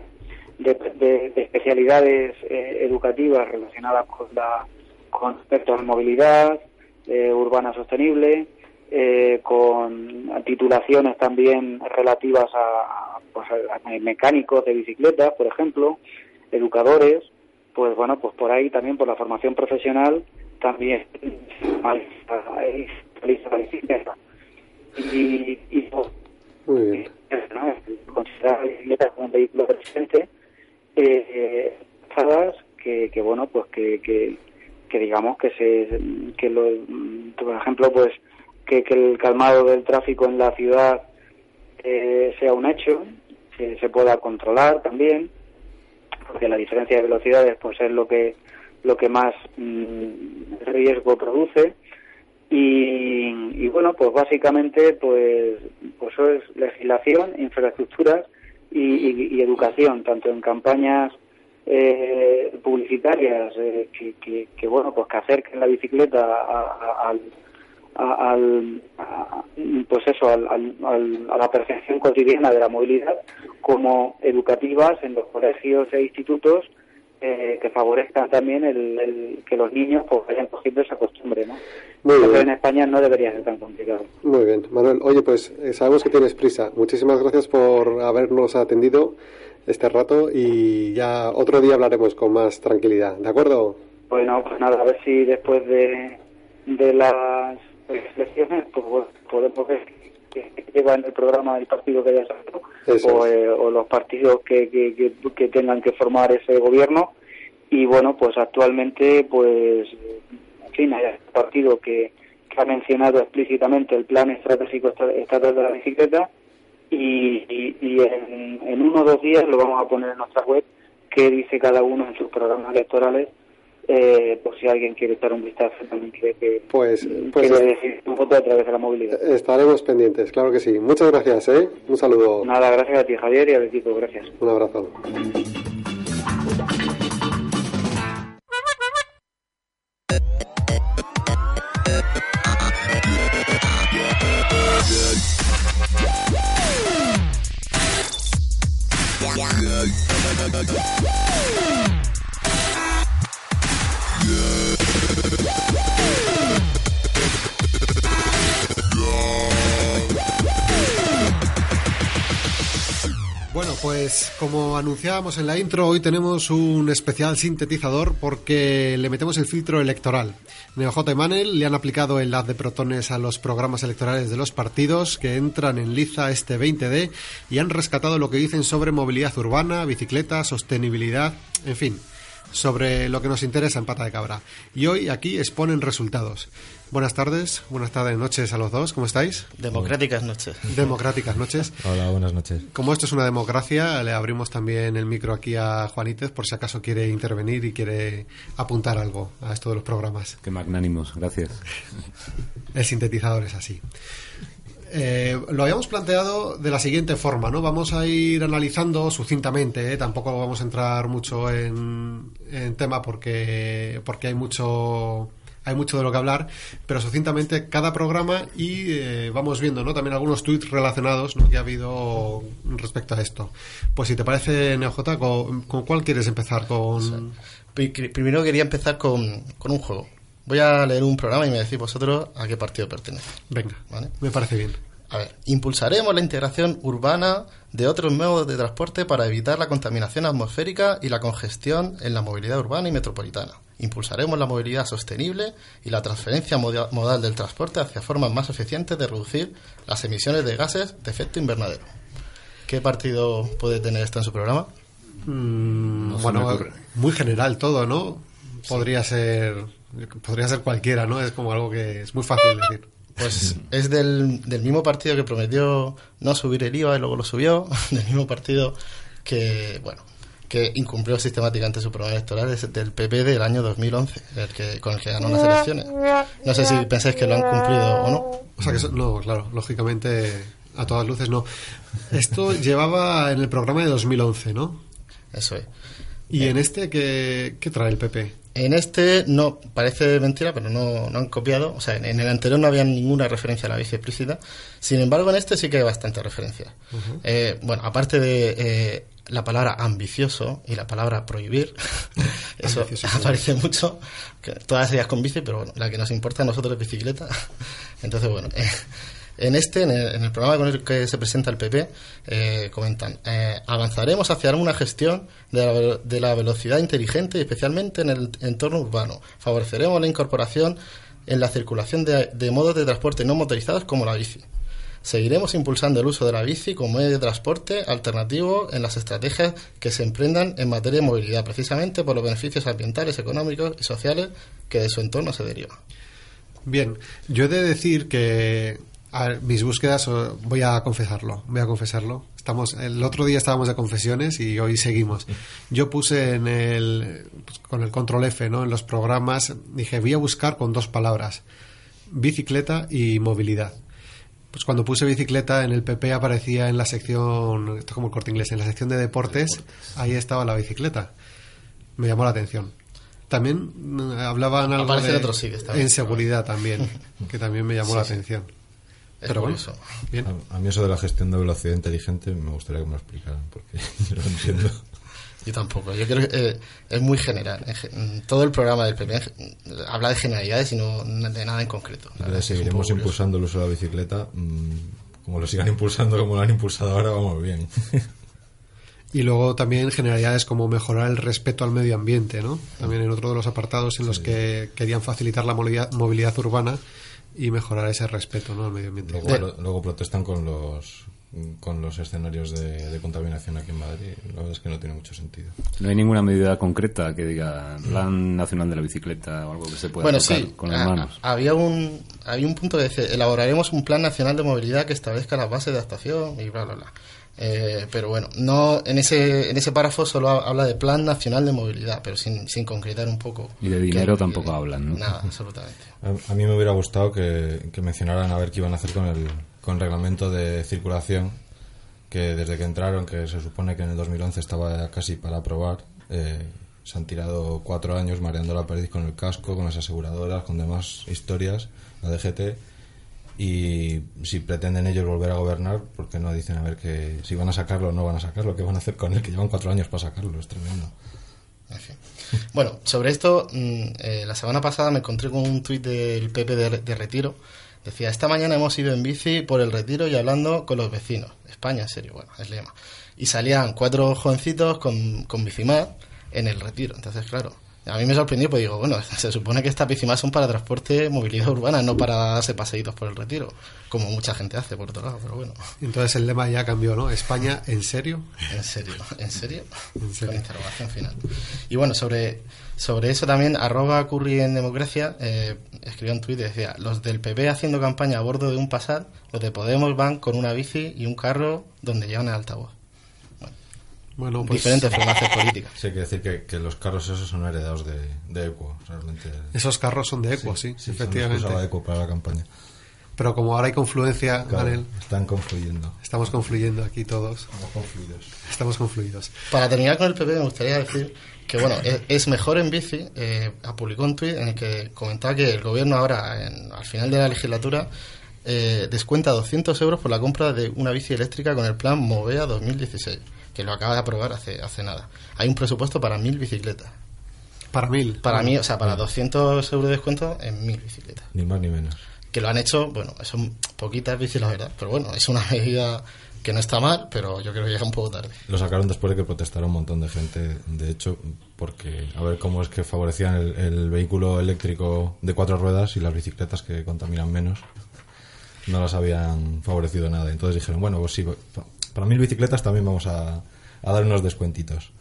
de especialidades educativas relacionadas con la con respecto a movilidad eh, urbana sostenible, eh, con titulaciones también relativas pues, a, mecánicos de bicicletas, por ejemplo, educadores, pues bueno, pues por ahí también por la formación profesional también y, y pues, considerar la bicicleta como un vehículo presente eh, que, que bueno pues que, que que digamos que se que lo, por ejemplo pues que, el calmado del tráfico en la ciudad eh, sea un hecho que se pueda controlar también porque la diferencia de velocidades pues es lo que lo que más mm, riesgo produce. Y, bueno pues básicamente pues pues eso es legislación infraestructuras y educación tanto en campañas eh, publicitarias eh, que, que, bueno pues que acerquen la bicicleta al al pues eso al, a la percepción cotidiana de la movilidad como educativas en los colegios e institutos eh, que favorezcan también el, que los niños pues vayan cogiendo esa costumbre, ¿no? en España no debería ser tan complicado. Muy bien, Manuel. Oye, pues eh, sabemos que tienes prisa. Muchísimas gracias por habernos atendido este rato y ya otro día hablaremos con más tranquilidad, ¿de acuerdo? Bueno, pues nada, a ver si después de, de las elecciones pues podemos ver que lleva en el programa del partido que haya salido o, eh, o, los partidos que, que, que, tengan que formar ese gobierno. Y bueno pues actualmente pues en fin hay un partido que, que ha mencionado explícitamente el plan estratégico estatal de la bicicleta y, y, en, uno o dos días lo vamos a poner en nuestra web qué dice cada uno en sus programas electorales eh, por si alguien quiere echar un vistazo también quiere que pues, pues decir tu foto a través de la movilidad. Estaremos pendientes, claro que sí. Muchas gracias, ¿eh? Un saludo. Nada, gracias a ti, Javier, y al equipo. Gracias. Un abrazo. Pues como anunciábamos en la intro, hoy tenemos un especial sintetizador porque le metemos el filtro electoral. NeoJ y Manel le han aplicado el haz de protones a los programas electorales de los partidos que entran en liza este 20D y han rescatado lo que dicen sobre movilidad urbana, bicicleta, sostenibilidad, en fin, sobre lo que nos interesa en Pata de Cabra. Y hoy aquí exponen resultados. Buenas tardes, buenas tardes, noches a los dos, ¿cómo estáis? Democráticas noches. Democráticas noches. Hola, buenas noches. Como esto es una democracia, le abrimos también el micro aquí a Juanítez por si acaso quiere intervenir y quiere apuntar algo a esto de los programas. Qué magnánimos, gracias. El sintetizador es así. Eh, lo habíamos planteado de la siguiente forma, ¿no? Vamos a ir analizando sucintamente, ¿eh? tampoco vamos a entrar mucho en, en tema porque, porque hay mucho hay mucho de lo que hablar, pero sucintamente cada programa y eh, vamos viendo ¿no? también algunos tweets relacionados que ha habido respecto a esto. Pues si te parece, NeoJ, ¿con, ¿con cuál quieres empezar? con Primero quería empezar con, con, un juego. Voy a leer un programa y me decís vosotros a qué partido pertenece. Venga, ¿vale? me parece bien. A ver, impulsaremos la integración urbana de otros modos de transporte para evitar la contaminación atmosférica y la congestión en la movilidad urbana y metropolitana. Impulsaremos la movilidad sostenible y la transferencia modal del transporte hacia formas más eficientes de reducir las emisiones de gases de efecto invernadero. ¿Qué partido puede tener esto en su programa? Mm, bueno, muy general todo, ¿no? Podría ser podría ser cualquiera, ¿no? Es como algo que es muy fácil decir. Pues es del, del mismo partido que prometió no subir el IVA y luego lo subió, del mismo partido que, bueno, que incumplió sistemáticamente su programa electoral es del PP del año 2011, el que, con el que ganó las elecciones. No sé si pensáis que lo han cumplido o no. O sea que no, claro, lógicamente a todas luces no. Esto llevaba en el programa de 2011, ¿no? Eso es. ¿Y en este qué, qué, trae el PP? En este no, parece mentira, pero no, no han copiado. O sea, en, el anterior no había ninguna referencia a la bici explícita. Sin embargo, en este sí que hay bastante referencia. eh, bueno, aparte de eh, la palabra ambicioso y la palabra prohibir, eso aparece mucho, que todas ellas con bici, pero bueno, la que nos importa a nosotros es bicicleta. Entonces, bueno, eh, en este, en el, programa con el que se presenta el PP, eh, comentan, eh, avanzaremos hacia una gestión de la, de la velocidad inteligente, especialmente en el entorno urbano. Favoreceremos la incorporación en la circulación de, de modos de transporte no motorizados como la bici. Seguiremos impulsando el uso de la bici como medio de transporte alternativo en las estrategias que se emprendan en materia de movilidad, precisamente por los beneficios ambientales, económicos y sociales que de su entorno se derivan. Bien, yo he de decir que mis búsquedas, voy a confesarlo, voy a confesarlo. Estamos, el otro día estábamos de confesiones y hoy seguimos. Yo puse en el, pues, con el control F, ¿no? En los programas, dije, voy a buscar con dos palabras, bicicleta y movilidad pues cuando puse bicicleta en el PP aparecía en la sección, esto es como el corte inglés, en la sección de deportes, ahí estaba la bicicleta. Me llamó la atención. También mm, hablaban algo Aparece de otro sí en seguridad también, que también me llamó Sí, la sí. atención. Es Pero bueno, bien. A, a mí eso de la gestión de velocidad inteligente me gustaría que me lo explicaran, porque yo no lo entiendo. Yo tampoco. Yo creo que eh, es muy general. En ge- Todo el programa del PP habla de generalidades y no de nada en concreto. Verdad Seguiremos impulsando el uso de la bicicleta. mm, como lo sigan impulsando como lo han impulsado ahora, vamos bien. Y luego también generalidades como mejorar el respeto al medio ambiente, ¿no? También en otro de los apartados en los que querían facilitar la movilidad, movilidad urbana y mejorar ese respeto, ¿no? Al medio ambiente. Luego, Eh. lo- luego protestan con los con los escenarios de, de contaminación aquí en Madrid. La verdad es que no tiene mucho sentido. No hay ninguna medida concreta que diga Plan Nacional de la Bicicleta o algo que se pueda Bueno, tocar sí. con las a- manos. Había un, había un punto que dice, elaboraremos un plan nacional de movilidad que establezca las bases de actuación y bla, bla, bla. Eh, pero bueno, no en ese en ese párrafo solo habla de Plan Nacional de Movilidad, pero sin, sin concretar un poco. Y de dinero tampoco hablan, ¿no? Nada, absolutamente. A, mí me hubiera gustado que, que, mencionaran a ver qué iban a hacer con el, con reglamento de circulación, que desde que entraron, que se supone que en el 2011 estaba casi para aprobar, eh, se han tirado cuatro años mareando la perdiz con el casco, con las aseguradoras, con demás historias, la DGT y si pretenden ellos volver a gobernar, porque no dicen a ver que si van a sacarlo o no van a sacarlo, qué van a hacer con él, que llevan cuatro años para sacarlo, es tremendo. Bueno, sobre esto, mm, eh, la semana pasada me encontré con un tuit del PP de, Retiro. Decía, esta mañana hemos ido en bici por el Retiro y hablando con los vecinos. España, en serio, bueno, es lema. Y salían cuatro jovencitos con, con bicimar en el Retiro. Entonces, claro, a mí me sorprendió, pues digo, bueno, se supone que estas bicimas son para transporte, movilidad urbana, no para darse paseitos por el retiro, como mucha gente hace, por otro lado, pero bueno. Entonces el lema ya cambió, ¿no? España, ¿en serio? En serio, ¿en serio? Con interrogación final. Y bueno, sobre, sobre eso también, arroba Curry en Democracia, eh, escribió un tuit y decía, los del PP haciendo campaña a bordo de un Passat, los de Podemos van con una bici y un carro donde llevan el altavoz. Bueno, pues, diferentes formaciones políticas. Sí, hay que decir que, los carros esos son heredados de, de Equo, realmente. Esos carros son de Equo, sí, efectivamente. Son Equo para la campaña. Pero como ahora hay confluencia, Están confluyendo. Estamos confluyendo aquí todos. Estamos confluidos. Estamos confluidos. Para terminar con el PP, me gustaría decir que, bueno, es, mejor en bici. Eh, publicó un tuit en el que comentaba que el gobierno ahora, al final de la legislatura, eh, descuenta 200 euros por la compra de una bici eléctrica con el plan Movea 2016 que lo acaba de aprobar hace, hace nada. Hay un presupuesto para mil bicicletas. ¿Para mil? Para mí, o sea, para 200 euros de descuento en mil bicicletas. Ni más ni menos. Que lo han hecho, bueno, son poquitas bicis, la verdad, pero bueno, es una medida que no está mal, pero yo creo que llega un poco tarde. Lo sacaron después de que protestara un montón de gente, de hecho, porque a ver cómo es que favorecían el, el vehículo eléctrico de cuatro ruedas y las bicicletas que contaminan menos no las habían favorecido nada. Entonces dijeron, bueno, pues sí, para mil bicicletas también vamos a, dar unos descuentitos.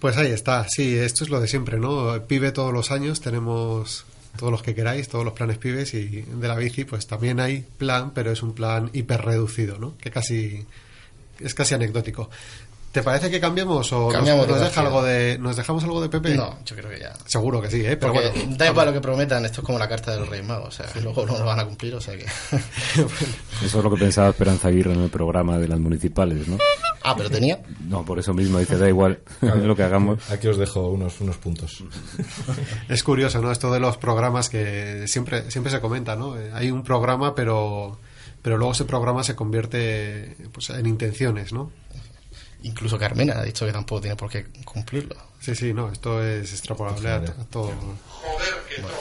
Pues ahí está, sí, esto es lo de siempre, ¿no? Pibe todos los años, tenemos todos los que queráis, todos los planes pibes y de la bici pues también hay plan, pero es un plan hiper reducido, ¿no? Que casi es casi anecdótico. ¿Te parece que cambiemos o nos, deja algo de, nos dejamos algo de Pepe? No, yo creo que ya. Seguro que sí, ¿eh? Pero bueno, da igual lo que prometan, esto es como la carta de los Reyes Magos, o sea, luego no lo van a cumplir, o sea que... Eso es lo que pensaba Esperanza Aguirre en el programa de las municipales, ¿no? Ah, pero tenía. No, por eso mismo, dice, da igual lo que hagamos. Aquí os dejo unos, unos puntos. Es curioso, ¿no? Esto de los programas que siempre, siempre se comenta, ¿no? Hay un programa, pero, pero luego ese programa se convierte pues, en intenciones, ¿no? Incluso Carmena ha dicho que tampoco tiene por qué cumplirlo. Sí, sí, no, esto es extrapolable a, todo. Joder, qué bueno.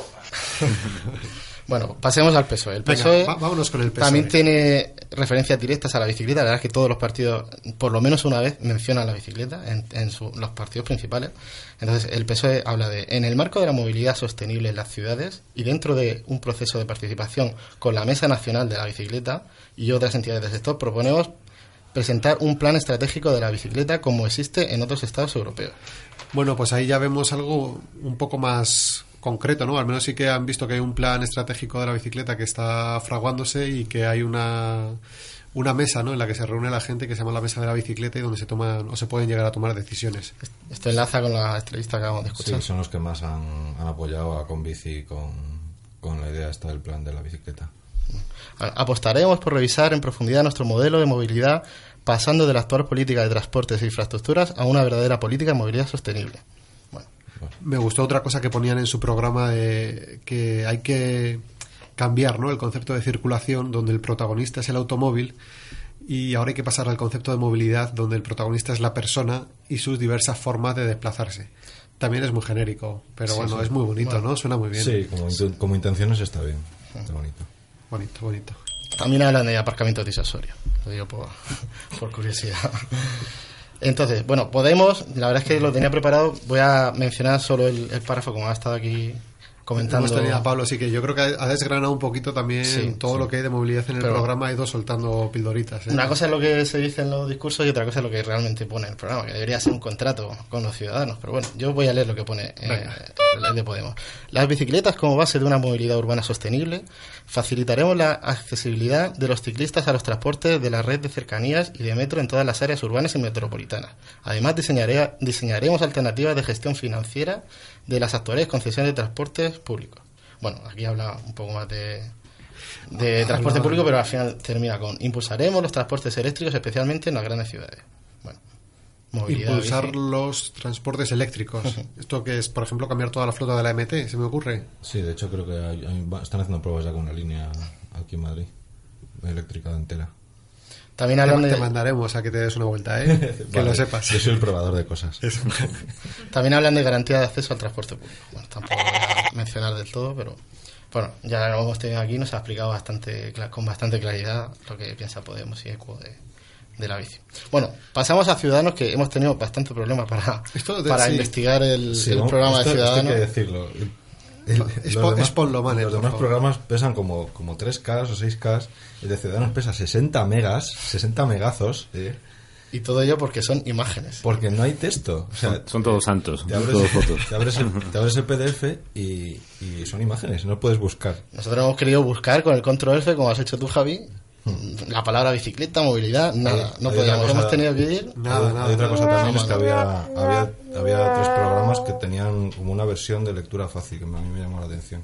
bueno, pasemos al PSOE. El PSOE, vámonos con el PSOE. también tiene referencias directas a la bicicleta. La verdad es que todos los partidos, por lo menos una vez, mencionan la bicicleta en, los partidos principales. Entonces, el PSOE habla de, en el marco de la movilidad sostenible en las ciudades y dentro de un proceso de participación con la Mesa Nacional de la Bicicleta y otras entidades del sector, proponemos presentar un plan estratégico de la bicicleta como existe en otros estados europeos. Bueno, pues ahí ya vemos algo un poco más concreto, ¿no? Al menos sí que han visto que hay un plan estratégico de la bicicleta que está fraguándose y que hay una una mesa ¿no? en la que se reúne la gente que se llama la mesa de la bicicleta y donde se toman o se pueden llegar a tomar decisiones. Esto enlaza con la entrevista que acabamos de escuchar. Sí, son los que más han, apoyado a Conbici con, con la idea esta del plan de la bicicleta. Apostaremos por revisar en profundidad nuestro modelo de movilidad pasando de la actual política de transportes e infraestructuras a una verdadera política de movilidad sostenible. Me gustó otra cosa que ponían en su programa de que hay que cambiar ¿no? el concepto de circulación donde el protagonista es el automóvil y ahora hay que pasar al concepto de movilidad donde el protagonista es la persona y sus diversas formas de desplazarse. También es muy genérico, pero bueno, es muy bonito, ¿no? Suena muy bien. Sí, como, como intenciones está bien. Está bonito. Bonito, bonito. También hablan de aparcamiento disuasorio, lo digo por, por curiosidad. Entonces, bueno, Podemos, la verdad es que lo tenía preparado, voy a mencionar solo el, párrafo como ha estado aquí comentando. Hemos tenido a Pablo, sí que yo creo que ha desgranado un poquito también todo lo que hay de movilidad en el programa, ha ido soltando pildoritas. ¿eh? Una cosa es lo que se dice en los discursos y otra cosa es lo que realmente pone el programa, que debería ser un contrato con los ciudadanos. Pero bueno, yo voy a leer lo que pone eh, el de Podemos. Las bicicletas como base de una movilidad urbana sostenible, facilitaremos la accesibilidad de los ciclistas a los transportes de la red de cercanías y de metro en todas las áreas urbanas y metropolitanas. Además, diseñaremos alternativas de gestión financiera de las actuales concesiones de transportes públicos. Bueno, aquí habla un poco más de, de transporte público, pero al final termina con impulsaremos los transportes eléctricos, especialmente en las grandes ciudades. Bueno, Impulsar los transportes eléctricos. Esto que es, por ejemplo, cambiar toda la flota de la MT, ¿se me ocurre? Sí, de hecho creo que están haciendo pruebas ya con una línea aquí en Madrid, eléctrica entera. También te, te mandaremos a que te des una vuelta, ¿eh? que lo sepas. Yo soy el probador de cosas. También hablan de garantía de acceso al transporte público. Bueno, tampoco voy a mencionar del todo, pero bueno, ya lo hemos tenido aquí, nos ha explicado bastante con bastante claridad lo que piensa Podemos y ECO de, de la bici. Bueno, pasamos a Ciudadanos, que hemos tenido bastante problemas para, para investigar el, programa de Ciudadanos. hay que decirlo es, por, lo Los demás programas pesan como, como 3K o 6K. El de Ciudadanos pesa 60 megas, 60 megazos. Y todo ello porque son imágenes. Porque no hay texto. son, todos santos, te abres, fotos. Te abres, el, PDF y, y, son imágenes, no puedes buscar. Nosotros hemos querido buscar con el control F, como has hecho tú, Javi, la palabra bicicleta, movilidad, nada. No podíamos, hemos tenido que ir. Nada, nada. Hay otra cosa también es que había, había, había tres programas que tenían como una versión de lectura fácil que a mí me llamó la atención.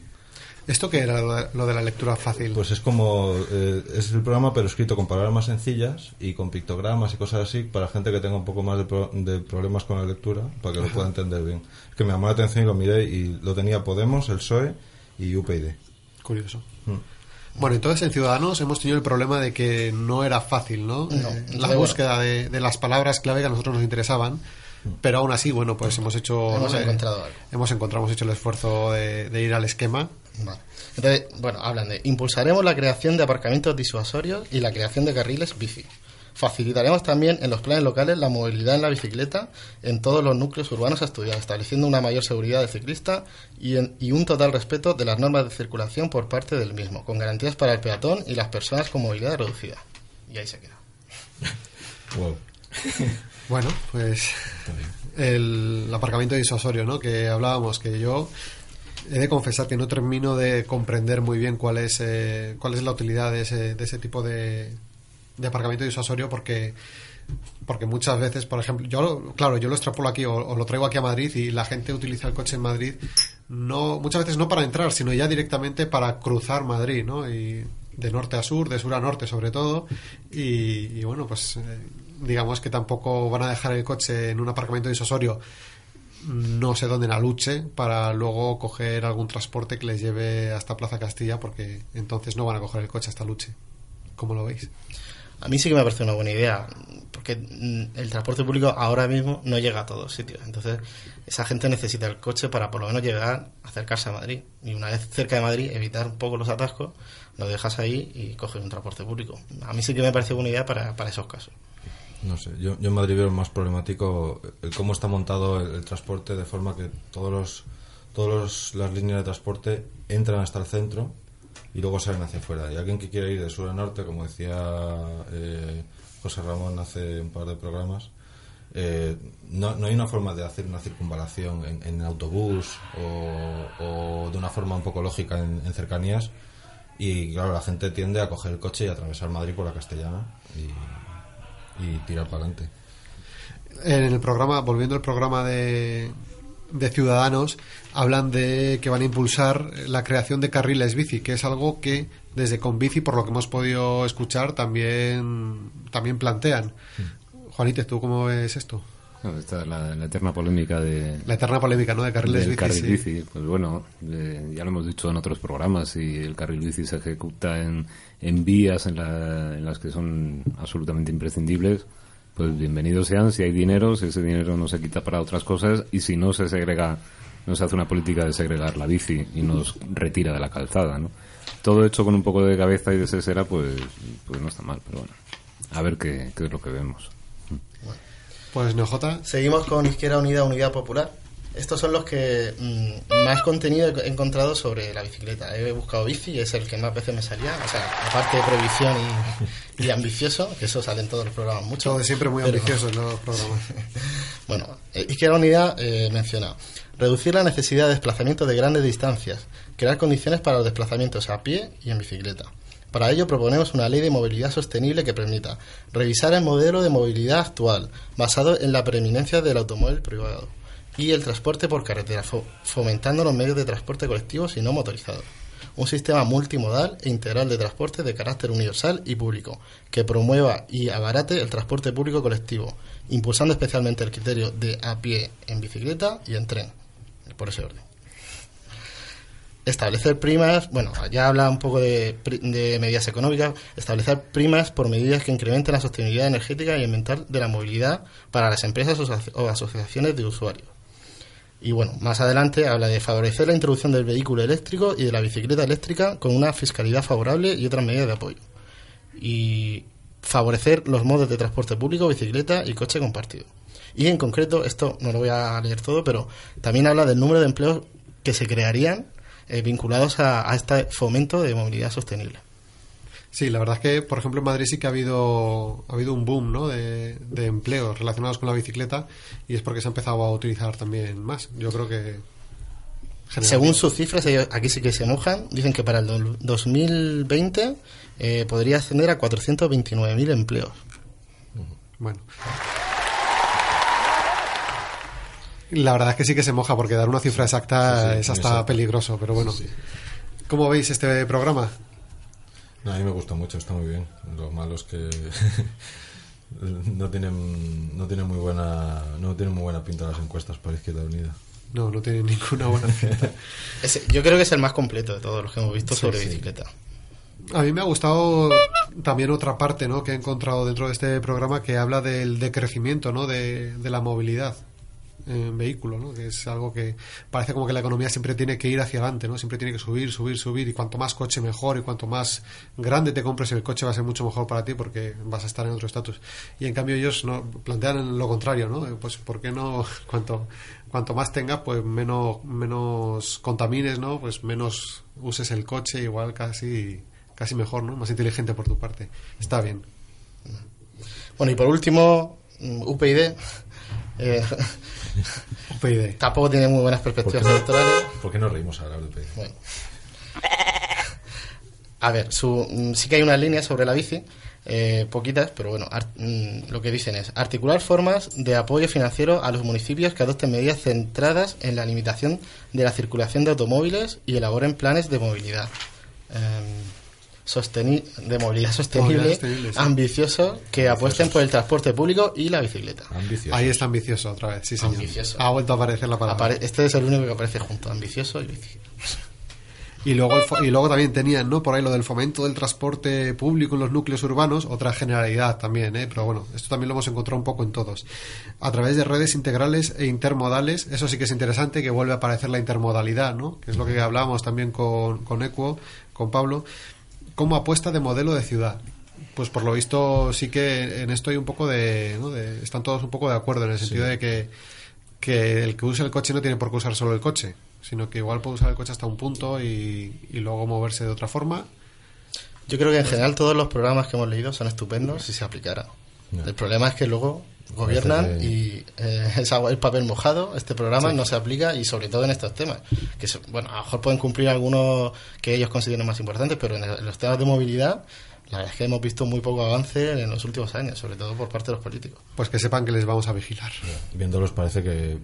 ¿Esto qué era lo de la lectura fácil? Pues es como. Eh, es el programa, pero escrito con palabras más sencillas y con pictogramas y cosas así para gente que tenga un poco más de, problemas con la lectura, para que lo pueda entender bien. Es que me llamó la atención y lo miré y lo tenía Podemos, el PSOE y UPyD. Curioso. Mm. Bueno, entonces en Ciudadanos hemos tenido el problema de que no era fácil, ¿no? Eh, la búsqueda de, las palabras clave que a nosotros nos interesaban. Pero aún así, bueno, pues hemos hecho. Hemos encontrado algo. Hemos encontrado, hemos hecho el esfuerzo de, ir al esquema. Entonces, bueno, hablan de impulsaremos la creación de aparcamientos disuasorios y la creación de carriles bici. Facilitaremos también en los planes locales la movilidad en la bicicleta en todos los núcleos urbanos a estudiar, estableciendo una mayor seguridad del ciclista y, un total respeto de las normas de circulación por parte del mismo, con garantías para el peatón y las personas con movilidad reducida. Y ahí se queda. bueno, pues el aparcamiento disuasorio, ¿no? Que hablábamos, que yo he de confesar que no termino de comprender muy bien cuál es, eh, cuál es la utilidad de ese, de ese tipo de, de aparcamiento disuasorio porque porque muchas veces, por ejemplo, yo claro, yo lo extrapolo aquí o, lo traigo aquí a Madrid y la gente utiliza el coche en Madrid no muchas veces no para entrar, sino ya directamente para cruzar Madrid, ¿no? Y de norte a sur, de sur a norte sobre todo y, bueno, pues eh, digamos que tampoco van a dejar el coche en un aparcamiento disuasorio no sé dónde en Aluche para luego coger algún transporte que les lleve hasta Plaza Castilla porque entonces no van a coger el coche hasta Aluche. ¿Cómo lo veis? A mí sí que me parece una buena idea, porque mm, el transporte público ahora mismo no llega a todos sitios. Entonces, esa gente necesita el coche para por lo menos llegar, acercarse a Madrid. Y una vez cerca de Madrid, evitar un poco los atascos, lo dejas ahí y coges un transporte público. A mí sí que me parece buena idea para, para esos casos. No sé, yo, yo en Madrid veo más problemático el cómo está montado el, transporte de forma que todos los todas las líneas de transporte entran hasta el centro y luego salen hacia afuera. Y alguien que quiera ir de sur a norte, como decía eh, José Ramón hace un par de programas, eh, no, no, hay una forma de hacer una circunvalación en, en autobús o, de una forma un poco lógica en, cercanías. Y claro, la gente tiende a coger el coche y atravesar Madrid por la Castellana y, y tirar para adelante. En el programa, volviendo al programa de, de Ciudadanos hablan de que van a impulsar la creación de carriles bici, que es algo que desde Conbici, por lo que hemos podido escuchar, también, también plantean. Mm. Juanite, ¿tú cómo ves esto? la, eterna polémica de... La eterna polémica, ¿no? De carriles bici. Carril bici. Pues bueno, ya lo hemos dicho en otros programas, y el carril bici se ejecuta en, en vías en, en las que son absolutamente imprescindibles, pues bienvenidos sean si hay dinero, si ese dinero no se quita para otras cosas y si no se segrega, no se hace una política de segregar la bici y nos retira de la calzada, ¿no? Todo hecho con un poco de cabeza y de sesera, pues, pues no está mal, pero bueno, a ver qué, qué es lo que vemos. Pues NJ. Seguimos con Izquierda Unida, Unidad Popular. Estos son los que mm, más contenido he encontrado sobre la bicicleta. He buscado bici, es el que más veces me salía. O sea, aparte de prohibición y, ambicioso, que eso sale en todos los programas mucho. Todo siempre muy ambicioso en los programas. bueno, eh, Izquierda Unidad eh, menciona reducir la necesidad de desplazamiento de grandes distancias, crear condiciones para los desplazamientos a pie y en bicicleta. Para ello proponemos una ley de movilidad sostenible que permita revisar el modelo de movilidad actual, basado en la preeminencia del automóvil privado y el transporte por carretera, fomentando los medios de transporte colectivos y no motorizados. Un sistema multimodal e integral de transporte de carácter universal y público, que promueva y abarate el transporte público colectivo, impulsando especialmente el criterio de a pie en bicicleta y en tren, por ese orden establecer primas, bueno, ya habla un poco de, medidas económicas, establecer primas por medidas que incrementen la sostenibilidad energética y ambiental de la movilidad para las empresas o asociaciones de usuarios. Y bueno, más adelante habla de favorecer la introducción del vehículo eléctrico y de la bicicleta eléctrica con una fiscalidad favorable y otras medidas de apoyo. Y favorecer los modos de transporte público, bicicleta y coche compartido. Y en concreto, esto no lo voy a leer todo, pero también habla del número de empleos que se crearían eh, vinculados a, este fomento de movilidad sostenible. Sí, la verdad es que, por ejemplo, en Madrid sí que ha habido, ha habido un boom ¿no? de, empleos relacionados con la bicicleta y es porque se ha empezado a utilizar también más. Yo creo que. Según sus cifras, aquí sí que se mojan, dicen que para el 2020 eh, podría ascender a 429.000 empleos. Bueno. La verdad es que sí que se moja, porque dar una cifra exacta es hasta peligroso, pero bueno. ¿Cómo veis este programa? A mí me gusta mucho, está muy bien. Lo malo es que no tienen no tienen muy buena no tienen muy buena pinta las encuestas para Izquierda Unida. No, no tienen ninguna buena pinta. yo creo que es el más completo de todos los que hemos visto sobre bicicleta. A mí me ha gustado también otra parte ¿no? que he encontrado dentro de este programa que habla del decrecimiento ¿no? de, de la movilidad en vehículo, ¿no? que es algo que parece como que la economía siempre tiene que ir hacia adelante, ¿no? siempre tiene que subir, subir, subir y cuanto más coche mejor y cuanto más grande te compres el coche va a ser mucho mejor para ti porque vas a estar en otro estatus. Y en cambio ellos no plantean lo contrario, ¿no? Pues ¿por qué no cuanto cuanto más tengas pues menos menos contamines, ¿no? Pues menos uses el coche, igual casi casi mejor, ¿no? Más inteligente por tu parte. Está bien. Bueno, y por último, UPyD eh, Tampoco tiene muy buenas perspectivas electorales. ¿Por qué no reímos ahora de UPyD? A ver, mm, sí que hay unas líneas sobre la bici, eh, poquitas, pero bueno, mm, lo que dicen es articular formas de apoyo financiero a los municipios que adopten medidas centradas en la limitación de la circulación de automóviles y elaboren planes de movilidad. Em, de movilidad sostenible, ambicioso, que apuesten por el transporte público y la bicicleta. Ahí está ambicioso otra vez, sí, señor. Ha vuelto a aparecer la palabra. este es el único que aparece junto, ambicioso y bicicleta. Y luego, y luego también tenían, ¿no? Por ahí lo del fomento del transporte público en los núcleos urbanos, otra generalidad también, ¿eh? Pero bueno, esto también lo hemos encontrado un poco en todos. A través de redes integrales e intermodales, eso sí que es interesante, que vuelve a aparecer la intermodalidad, ¿no? Que es lo que hablábamos también con, con Equo, con Pablo, como apuesta de modelo de ciudad. Pues por lo visto sí que en esto hay un poco de, están todos un poco de acuerdo en el sentido de que, que el que use el coche no tiene por qué usar solo el coche, sino que igual puede usar el coche hasta un punto y, luego moverse de otra forma. Yo creo que en general todos los programas que hemos leído son estupendos si se aplicara. El problema es que luego gobiernan y eh, es el papel mojado. Este programa no se aplica y sobre todo en estos temas. Que bueno, a lo mejor pueden cumplir algunos que ellos consideren más importantes, pero en, los temas de movilidad la verdad es que hemos visto muy poco avance en los últimos años, sobre todo por parte de los políticos. Pues que sepan que les vamos a vigilar. Viéndolos parece que,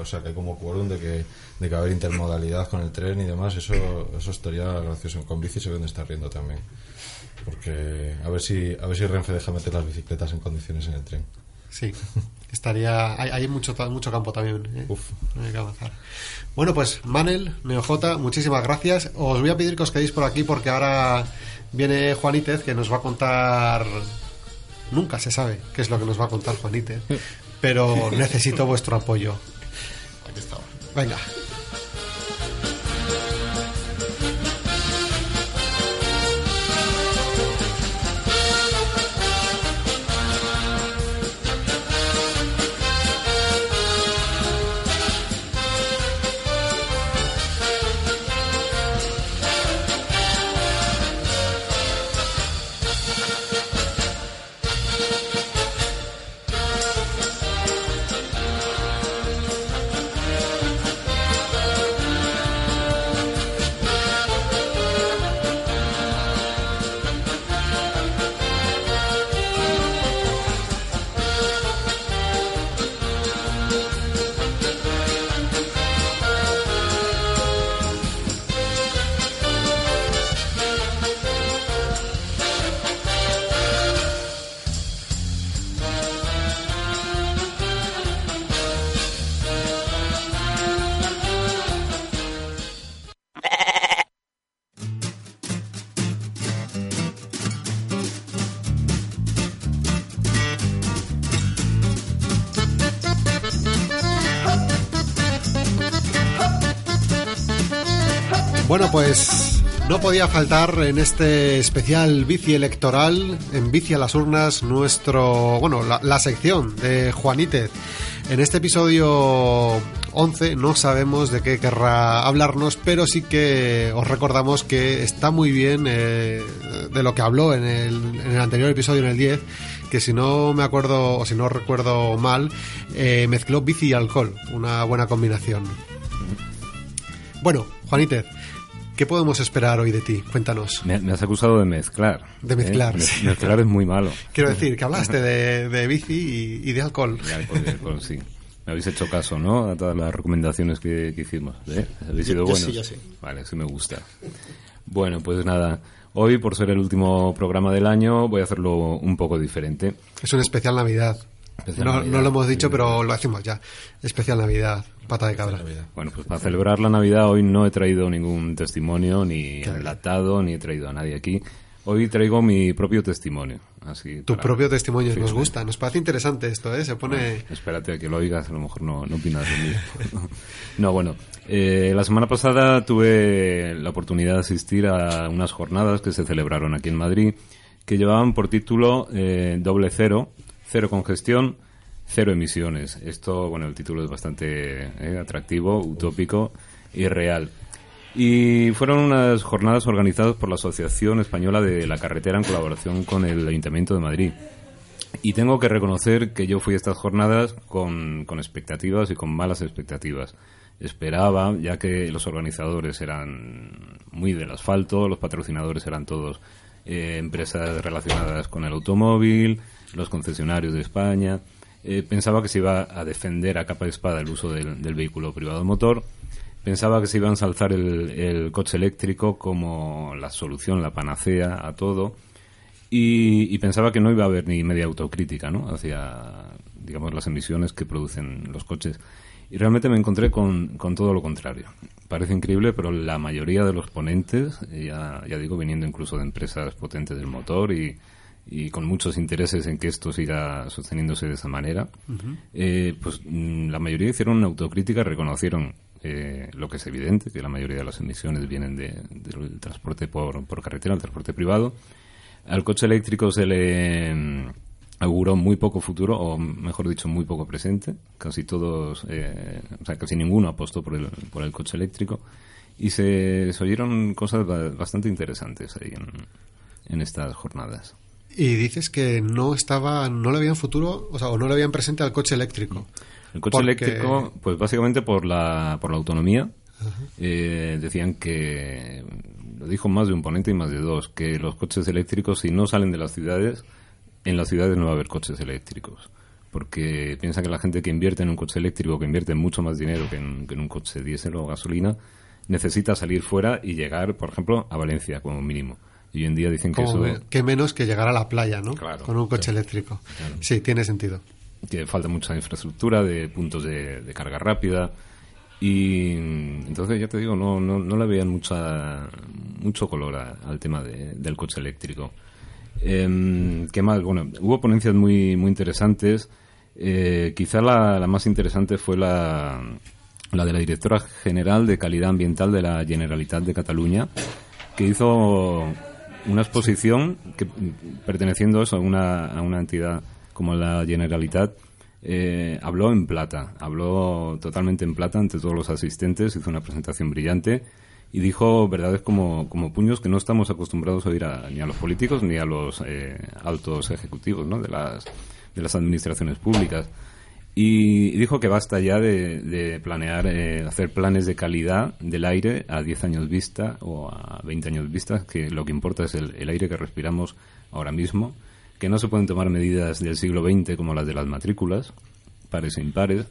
o sea, que hay como quórum de que, de que haber intermodalidad con el tren y demás, eso, eso estaría gracioso. Con bici se deben estar riendo también. Porque a ver si a ver si Renfe deja meter las bicicletas en condiciones en el tren. Sí, estaría. Hay, mucho, mucho campo también. ¿eh? Hay que avanzar. Bueno, pues Manel, NeoJ, muchísimas gracias. Os voy a pedir que os quedéis por aquí porque ahora viene Juanítez que nos va a contar. Nunca se sabe qué es lo que nos va a contar Juanítez, pero necesito vuestro apoyo. Aquí estamos. Venga. Bueno, pues no podía faltar en este especial bici electoral, en Bici a las Urnas, nuestro, bueno, la, sección de Juanítez. En este episodio 11 no sabemos de qué querrá hablarnos, pero sí que os recordamos que está muy bien eh, de lo que habló en el, en el anterior episodio, en el 10, que si no me acuerdo o si no recuerdo mal, eh, mezcló bici y alcohol, una buena combinación. Bueno, Juanítez, ¿Qué podemos esperar hoy de ti? Cuéntanos. Me, has acusado de mezclar. De mezclar. ¿eh? Mezclar es muy malo. Quiero decir que hablaste de, bici y, de alcohol. De alcohol, sí. Me habéis hecho caso, ¿no? A todas las recomendaciones que, hicimos. ¿eh? Habéis sido buenos. sí, yo sí. Vale, sí me gusta. Bueno, pues nada. Hoy, por ser el último programa del año, voy a hacerlo un poco diferente. Es un especial Navidad. no, no, lo hemos dicho, pero lo hacemos ya. Especial Navidad, pata de cabra. Bueno, pues para celebrar la Navidad hoy no he traído ningún testimonio, ni enlatado, ni he traído a nadie aquí. Hoy traigo mi propio testimonio. Así tu propio testimonio, nos gusta, nos parece interesante esto, ¿eh? Se pone... espérate a que lo oigas, a lo mejor no, no opinas de mí. no, bueno, eh, la semana pasada tuve la oportunidad de asistir a unas jornadas que se celebraron aquí en Madrid, que llevaban por título eh, Doble Cero, Cero Congestión, Cero Emisiones. Esto, bueno, el título es bastante eh, atractivo, utópico y real. Y fueron unas jornadas organizadas por la Asociación Española de la Carretera en colaboración con el Ayuntamiento de Madrid. Y tengo que reconocer que yo fui a estas jornadas con, expectativas y con malas expectativas. Esperaba, ya que los organizadores eran muy del asfalto, los patrocinadores eran todos eh, empresas relacionadas con el automóvil, los concesionarios de España. Eh, pensaba que se iba a defender a capa de espada el uso del, vehículo privado motor Pensaba que se iba a ensalzar el, coche eléctrico como la solución, la panacea a todo. Y, pensaba que no iba a haber ni media autocrítica ¿no? hacia digamos, las emisiones que producen los coches. Y realmente me encontré con, todo lo contrario. Parece increíble, pero la mayoría de los ponentes, ya, ya digo, viniendo incluso de empresas potentes del motor y, con muchos intereses en que esto siga sosteniéndose de esa manera, eh, pues mm, la mayoría hicieron una autocrítica, reconocieron eh, lo que es evidente, que la mayoría de las emisiones vienen del transporte por, por carretera, el transporte privado. Al coche eléctrico se le mm, auguró muy poco futuro, o mejor dicho, muy poco presente. Casi todos, eh, o sea, casi ninguno apostó por el, por el coche eléctrico. Y se, oyeron cosas bastante interesantes ahí en, en estas jornadas. Y dices que no estaba, no le habían futuro, o sea, o no le habían presente al coche eléctrico. El coche eléctrico, pues básicamente por la, por la autonomía. Eh, decían que, lo dijo más de un ponente y más de dos, que los coches eléctricos, si no salen de las ciudades, en las ciudades no va a haber coches eléctricos. Porque piensan que la gente que invierte en un coche eléctrico, que invierte mucho más dinero que en, un coche diésel o gasolina, necesita salir fuera y llegar, por ejemplo, a Valencia como mínimo. Y hoy en día dicen que eso es... Que menos que llegar a la playa, ¿no? Con un coche eléctrico. Sí, tiene sentido. Que falta mucha infraestructura de puntos de, carga rápida. Y entonces ya te digo no no, no le veían mucha mucho color al tema del coche eléctrico. Eh, qué más bueno hubo ponencias muy muy interesantes. Eh, quizá la, la, más interesante fue la la de la directora general de calidad ambiental de la Generalitat de Cataluña que hizo una exposición que perteneciendo a una, a una entidad como la Generalitat, eh, habló en plata, habló totalmente en plata ante todos los asistentes, hizo una presentación brillante y dijo verdades como, como puños que no estamos acostumbrados a oír ni a los políticos ni a los eh, altos ejecutivos ¿no? de, las, de las administraciones públicas. Y dijo que basta ya de, planear, eh, hacer planes de calidad del aire a 10 años vista o a 20 años vista, que lo que importa es el aire que respiramos ahora mismo que no se pueden tomar medidas del siglo XX como las de las matrículas, pares e impares.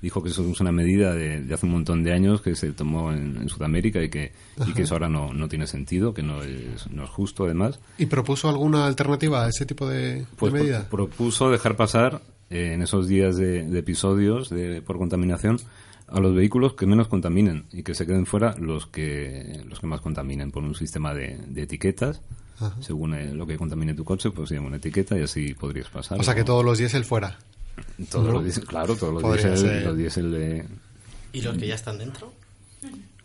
Dijo que eso es una medida de, hace un montón de años que se tomó en, Sudamérica y que, y que eso ahora no, no tiene sentido, que no es, no es justo además. ¿Y propuso alguna alternativa a ese tipo de, pues medida? propuso dejar pasar eh, en esos días de, episodios de, por contaminación a los vehículos que menos contaminen y que se queden fuera los que los que más contaminen por un sistema de, de etiquetas según eh, lo que contamine tu coche, pues se llama una etiqueta y así podrías pasar. O sea, que todos los diésel fuera. Todos los diésel, claro, todos los diésel, los diésel de... ¿Y los que ya están dentro?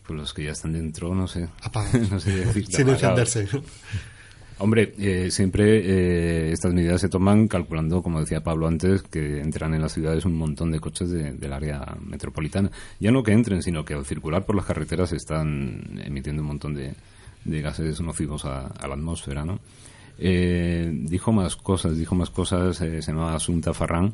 Pues los que ya están dentro, no sé. no sé decir. Sin encenderse. Hombre, eh, siempre eh, estas medidas se toman calculando, como decía Pablo antes, que entran en las ciudades un montón de coches del área metropolitana. Ya no que entren, sino que al circular por las carreteras están emitiendo un montón de, gases nocivos a, la atmósfera, ¿no? Eh, dijo más cosas, dijo más cosas, se llama Asunta Farrán,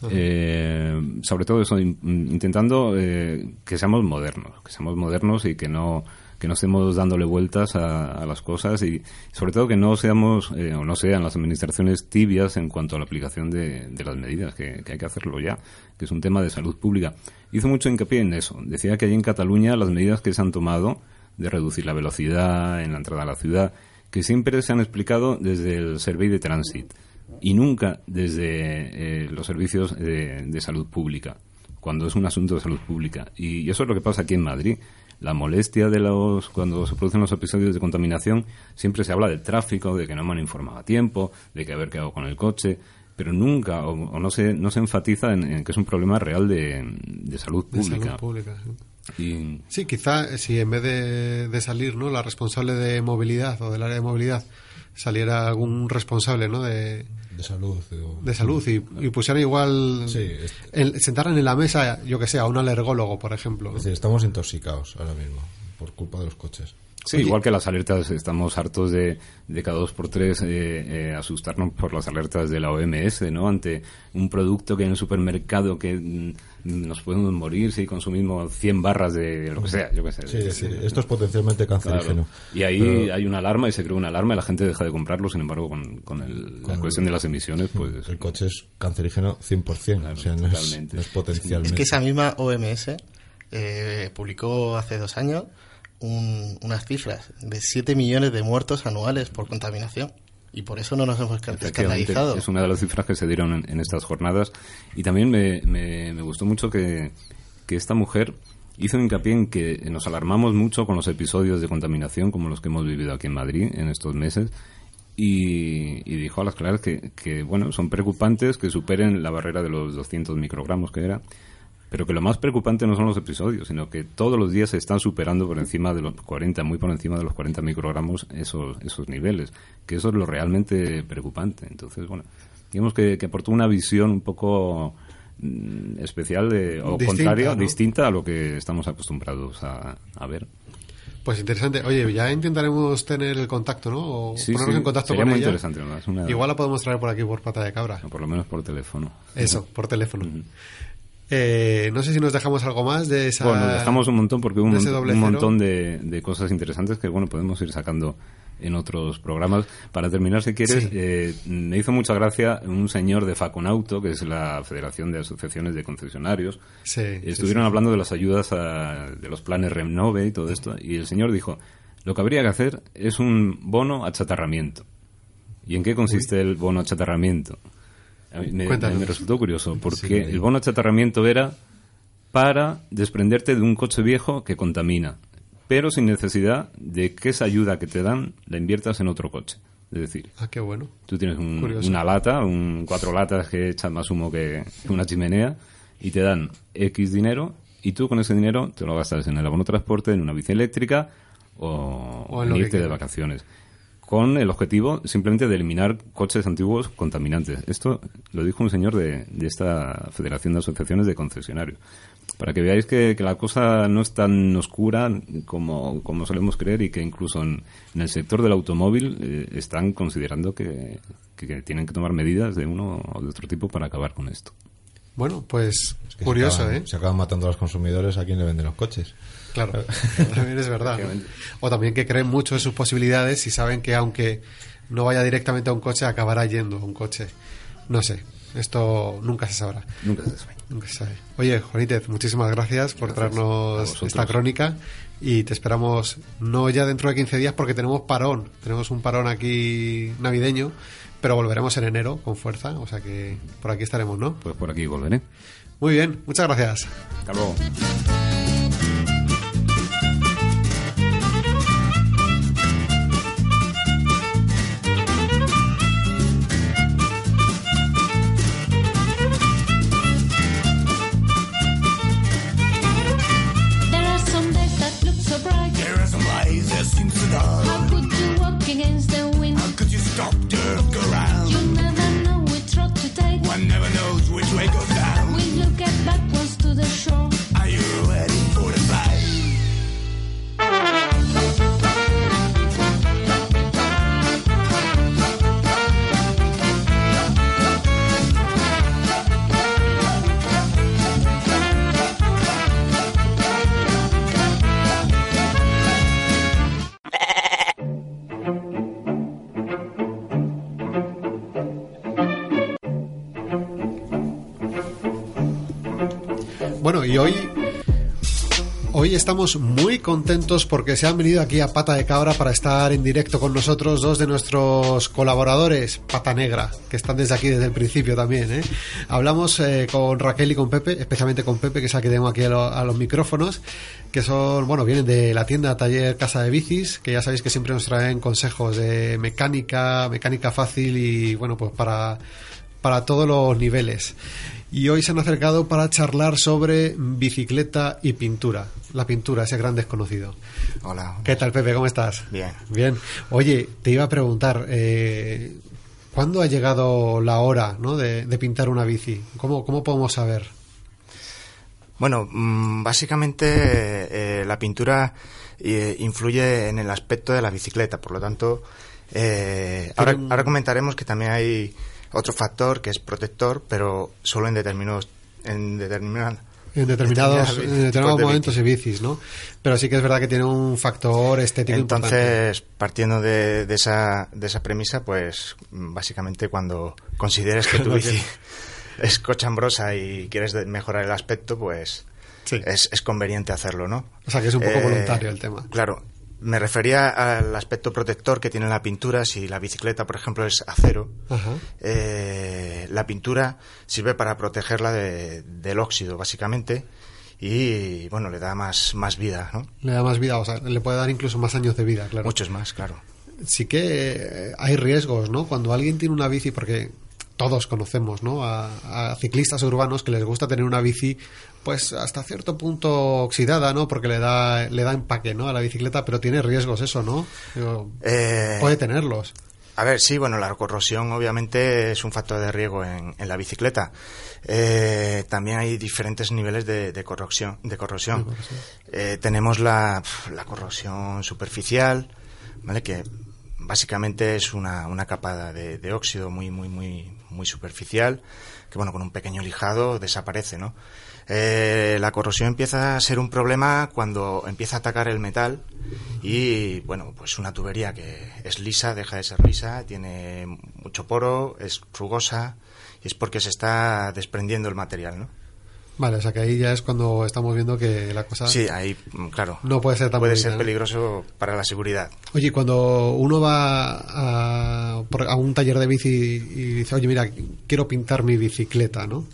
sobre todo eso, intentando que seamos modernos, que seamos modernos y que no que no estemos dándole vueltas a, las cosas y sobre todo que no seamos eh, o no sean las administraciones tibias en cuanto a la aplicación de, las medidas, que, hay que hacerlo ya, que es un tema de salud pública. Hizo mucho hincapié en eso. Decía que allí en Cataluña las medidas que se han tomado de reducir la velocidad en la entrada a la ciudad, que siempre se han explicado desde el Survey de Transit y nunca desde eh, los servicios de salud pública cuando es un asunto de salud pública. Y eso es lo que pasa aquí en Madrid la molestia de los cuando se producen los episodios de contaminación siempre se habla del tráfico de que no me han informado a tiempo de que haber quedado con el coche pero nunca o, no se no se enfatiza en, que es un problema real de, salud pública, sí. quizá si en vez de, de, salir no la responsable de movilidad o del área de movilidad saliera algún responsable no de de salud. De salud, y, y pusieran igual. Sí, sentaran en la mesa, yo que sé, a un alergólogo, por ejemplo. Es decir, estamos intoxicados ahora mismo por culpa de los coches. Sí, igual que las alertas, estamos hartos de, de cada dos por tres eh, eh, asustarnos por las alertas de la OMS, ¿no? Ante un producto que en el supermercado que mm, nos podemos morir si consumimos 100 barras de lo que sea, yo qué sé. Sí, sí, esto es potencialmente cancerígeno. Y ahí hay una alarma y se crea una alarma y la gente deja de comprarlo, sin embargo, con, con, la cuestión de las emisiones, pues... El coche es cancerígeno 100%, o sea, no es, potencialmente... Es que esa misma OMS eh, publicó hace dos años unas cifras de 7 millones de muertos anuales por contaminación. Y por eso no nos hemos escandalizado. Es una de las cifras que se dieron en, estas jornadas. Y también me, me, gustó mucho que, que esta mujer hizo hincapié en que nos alarmamos mucho con los episodios de contaminación como los que hemos vivido aquí en Madrid en estos meses y, y dijo a las claras que, que, bueno, son preocupantes que superen la barrera de los 200 microgramos que era pero que lo más preocupante no son los episodios, sino que todos los días se están superando por encima de los 40, muy por encima de los 40 microgramos esos, esos niveles, que eso es lo realmente preocupante. Entonces, bueno, digamos que, que aportó una visión un poco mm, especial de, o contraria, distinta a lo que estamos acostumbrados a, ver. Pues interesante. Oye, ya intentaremos tener el contacto, ¿no? O ponernos en contacto sería con muy interesante. Igual la podemos traer por aquí por pata de cabra. O por lo menos por teléfono. Eso, por teléfono. Eh, no sé si nos dejamos algo más de esa. Bueno, dejamos un montón porque hubo un, montón de, cosas interesantes que bueno podemos ir sacando en otros programas. Para terminar, si quieres, eh, me hizo mucha gracia un señor de Faconauto, que es la Federación de Asociaciones de Concesionarios. Estuvieron hablando de las ayudas de los planes Renove y todo esto, y el señor dijo: lo que habría que hacer es un bono a chatarramiento. ¿Y en qué consiste el bono a chatarramiento? Me, resultó curioso, porque el bono de chatarramiento era para desprenderte de un coche viejo que contamina, pero sin necesidad de que esa ayuda que te dan la inviertas en otro coche. Es decir, ah, qué bueno. tú tienes una lata, un, cuatro latas que echan más humo que una chimenea y te dan X dinero y tú con ese dinero te lo gastas en el abono transporte, en una bici eléctrica o, en, irte de vacaciones con el objetivo simplemente de eliminar coches antiguos contaminantes. Esto lo dijo un señor de, esta Federación de Asociaciones de Concesionarios. Para que veáis que, la cosa no es tan oscura como, como solemos creer y que incluso en, el sector del automóvil eh, están considerando que, tienen que tomar medidas de uno o de otro tipo para acabar con esto. Bueno, pues curioso, ¿eh? Se acaban matando a los consumidores a quien le venden los coches. Claro, también es verdad. O también que creen mucho en sus posibilidades y saben que aunque no vaya directamente a un coche, acabará yendo a un coche. No sé, esto nunca se sabrá. Nunca se sabe. Nunca se sabe. Oye, Juanítez, muchísimas gracias por traernos esta crónica y te esperamos no ya dentro de 15 días porque tenemos parón. Tenemos un parón aquí navideño, pero volveremos en enero con fuerza, o sea que por aquí estaremos, ¿no? Pues por aquí volveré. Muy bien, muchas gracias. Hasta luego. Contentos porque se han venido aquí a Pata de Cabra para estar en directo con nosotros dos de nuestros colaboradores, Pata Negra, que están desde aquí desde el principio también. ¿eh? Hablamos eh, con Raquel y con Pepe, especialmente con Pepe, que es el que tengo aquí a, los micrófonos, que son, bueno, vienen de la tienda Taller Casa de Bicis, que ya sabéis que siempre nos traen consejos de mecánica, mecánica fácil y, bueno, pues para, para todos los niveles y hoy se han acercado para charlar sobre bicicleta y pintura. La pintura, ese gran desconocido. Hola. ¿Qué tal, Pepe? ¿Cómo estás? Bien. Bien. Oye, te iba a preguntar, eh, ¿cuándo ha llegado la hora ¿no? de, pintar una bici? ¿Cómo, cómo podemos saber? Bueno, mm, básicamente eh, la pintura eh, influye en el aspecto de la bicicleta, por lo tanto, ahora, ahora comentaremos que también hay otro factor que es protector, pero solo en determinados en determinados en determinados, en determinados momentos y bicis, ¿no? Pero sí que es verdad que tiene un factor estético Entonces, partiendo de, esa, de esa premisa, pues básicamente cuando consideres que tu bici es cochambrosa y quieres mejorar el aspecto, pues es, es, conveniente hacerlo, ¿no? O sea, que es un poco eh, voluntario el tema. Claro, me refería al aspecto protector que tiene la pintura. Si la bicicleta, por ejemplo, es acero, eh, la pintura sirve para protegerla del óxido, básicamente, y bueno, le da más, más vida, ¿no? Le da más vida, o sea, le puede dar incluso más años de vida, claro. Muchos más, claro. Sí que eh, hay riesgos, ¿no? Cuando alguien tiene una bici, porque todos conocemos, ¿no? A, ciclistas urbanos que les gusta tener una bici, pues hasta cierto punto oxidada, ¿no? Porque le da, le da empaque, ¿no? A la bicicleta, pero tiene riesgos eso, ¿no? Eh, puede tenerlos. A ver, sí, bueno, la corrosión obviamente es un factor de riesgo en, la bicicleta. Eh, también hay diferentes niveles de, corrosión. De corrosión. Eh, tenemos la, la corrosión superficial, ¿vale? Que básicamente es una, una capa de, de, óxido muy, muy, muy, muy superficial, que bueno, con un pequeño lijado desaparece, ¿no? Eh, la corrosión empieza a ser un problema cuando empieza a atacar el metal y, bueno, pues una tubería que es lisa, deja de ser lisa, tiene mucho poro, es rugosa y es porque se está desprendiendo el material, ¿no? Vale, o sea que ahí ya es cuando estamos viendo que la cosa. Sí, ahí, mm, claro. No puede ser tan Puede ser peligroso para la seguridad. Oye, cuando uno va a, a, un taller de bici y dice, oye, mira, quiero pintar mi bicicleta, ¿no?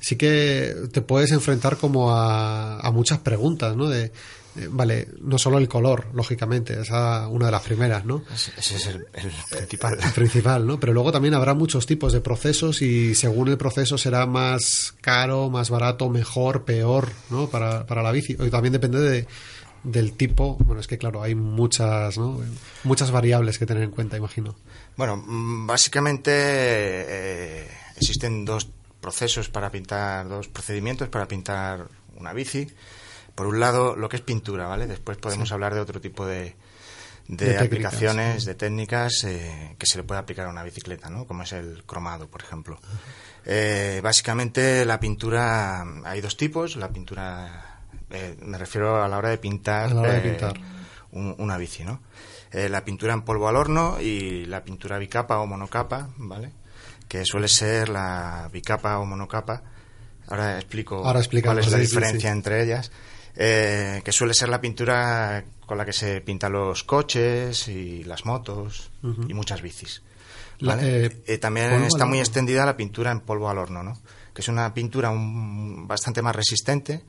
Sí que te puedes enfrentar como a, a muchas preguntas, ¿no? De, vale, no solo el color, lógicamente, esa una de las primeras, ¿no? Ese es el, principal. El principal, ¿no? Pero luego también habrá muchos tipos de procesos y según el proceso será más caro, más barato, mejor, peor, ¿no? Para, para la bici. Y también depende de, del tipo. Bueno, es que claro, hay muchas, ¿no? Muchas variables que tener en cuenta, imagino. Bueno, mm, básicamente eh, existen dos procesos para pintar, dos procedimientos para pintar una bici por un lado, lo que es pintura, ¿vale? Después podemos hablar de otro tipo de, de, aplicaciones, de técnicas eh, que se le puede aplicar a una bicicleta, ¿no? Como es el cromado, por ejemplo. Eh, básicamente, la pintura, hay dos tipos. La pintura, eh, me refiero a la hora de pintar, una bici, ¿no? la pintura en polvo al horno y la pintura bicapa o monocapa, ¿vale? Que suele ser la bicapa o monocapa. Ahora explico cuál es la diferencia entre ellas. Eh, que suele ser la pintura con la que se pintan los coches y las motos y muchas bicis. Eh, eh, también está muy extendida la pintura en polvo al horno, ¿no? que es una pintura bastante más resistente,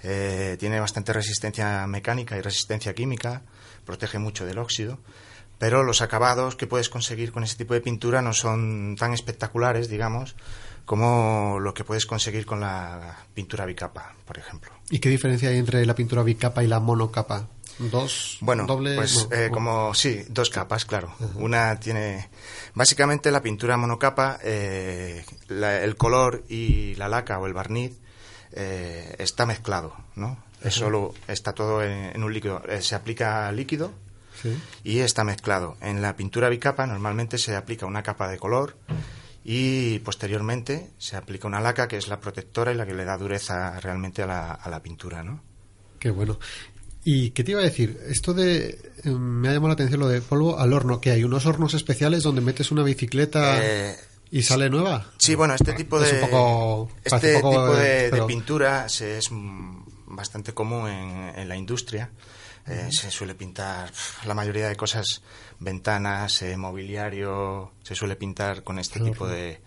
tiene bastante resistencia mecánica y resistencia química, protege mucho del óxido, pero los acabados que puedes conseguir con ese tipo de pintura no son tan espectaculares, digamos, como lo que puedes conseguir con la pintura bicapa, por ejemplo. ¿Y qué diferencia hay entre la pintura bicapa y la monocapa? ¿Dos? Bueno, pues eh, como sí, dos capas, claro. Una tiene... Básicamente la pintura monocapa, eh, el color y la laca o el barniz eh, está mezclado, ¿no? Es solo, está todo en, un líquido. se aplica líquido y está mezclado. En la pintura bicapa normalmente se aplica una capa de color y posteriormente se aplica una laca que es la protectora y la que le da dureza realmente a la, a la pintura, ¿no? Qué bueno. ¿Y qué te iba a decir? Esto de... Eh, me ha llamado la atención lo de polvo al horno, que hay unos hornos especiales donde metes una bicicleta... Eh, ¿Y sale nueva? Sí, bueno, este tipo de, este tipo de, pintura es bastante común en, la industria. Eh, se suele pintar la mayoría de cosas, ventanas, eh, mobiliario, se suele pintar con este tipo de,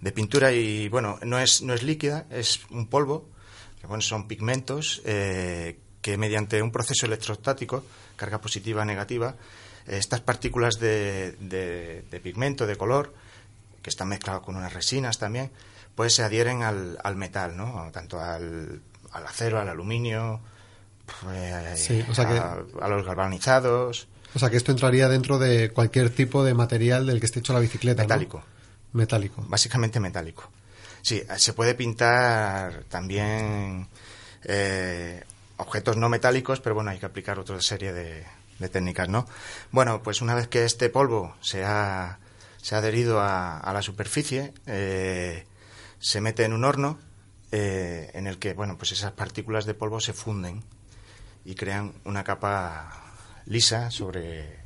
de, pintura y bueno, no es, no es líquida, es un polvo, que bueno, son pigmentos eh, que mediante un proceso electrostático, carga positiva, negativa, estas partículas de, de pigmento, de color, que están mezclados con unas resinas también, pues se adhieren al, al metal, ¿no? Tanto al, al acero, al aluminio, pues, a, los galvanizados. O sea que esto entraría dentro de cualquier tipo de material del que esté hecho la bicicleta. Metálico. Metálico. Básicamente metálico. Sí, se puede pintar también eh, objetos no metálicos, pero bueno, hay que aplicar otra serie de, de técnicas, ¿no? Bueno, pues una vez que este polvo se ha se ha adherido a, la superficie, eh, se mete en un horno eh, en el que bueno, pues esas partículas de polvo se funden y crean una capa lisa sobre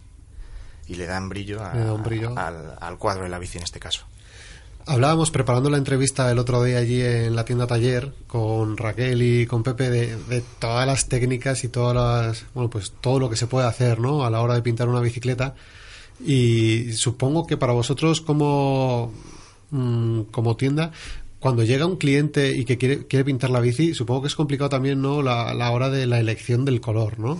y le dan brillo, Al, cuadro de la bici en este caso. Hablábamos preparando la entrevista el otro día allí en la tienda taller con Raquel y con Pepe de, de, todas las técnicas y todas las bueno pues todo lo que se puede hacer ¿no? a la hora de pintar una bicicleta y supongo que para vosotros como, mm, como tienda, cuando llega un cliente y que quiere, quiere pintar la bici, supongo que es complicado también ¿no? la, la hora de la elección del color, ¿no?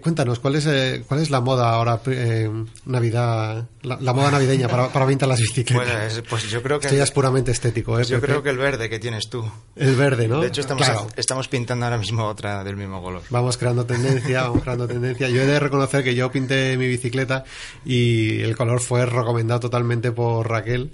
cuéntanos, ¿cuál es, eh, ¿cuál es la moda ahora, eh, Navidad, la, moda navideña para, para pintar las bicicletas? Bueno, pues yo creo que... Esto ya es puramente estético, ¿eh? Yo creo que el verde que tienes tú. El verde, ¿no? De hecho, estamos, estamos pintando ahora mismo otra del mismo color. Vamos creando tendencia, vamos creando tendencia. Yo he de reconocer que yo pinté mi bicicleta y el color fue recomendado totalmente por Raquel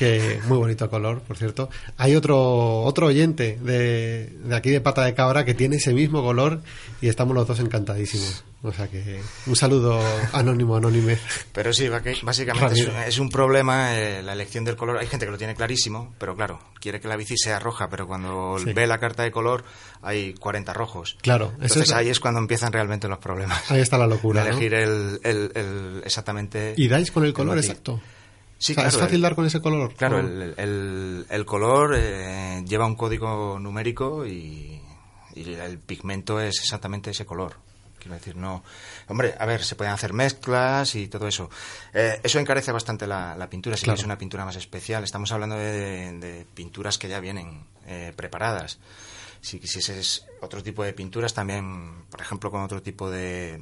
que muy bonito color, por cierto. Hay otro otro oyente de, de, aquí de Pata de Cabra que tiene ese mismo color y estamos los dos encantadísimos. O sea que un saludo anónimo, anónime. Pero sí, básicamente es, un problema eh, la elección del color. Hay gente que lo tiene clarísimo, pero claro, quiere que la bici sea roja, pero cuando ve la carta de color hay 40 rojos. Claro, entonces ahí es cuando empiezan realmente los problemas. Ahí está la locura. elegir el, el, exactamente. ¿Y dais con el color exacto? Sí, ¿Es fácil dar con ese color? Claro, el, el, color eh, lleva un código numérico y, el pigmento es exactamente ese color. Quiero decir, no. Hombre, a ver, se pueden hacer mezclas y todo eso. Eh, eso encarece bastante la, pintura, si es una pintura más especial. Estamos hablando de, pinturas que ya vienen eh, preparadas si quisieses otro tipo de pinturas también, por ejemplo, con otro tipo de,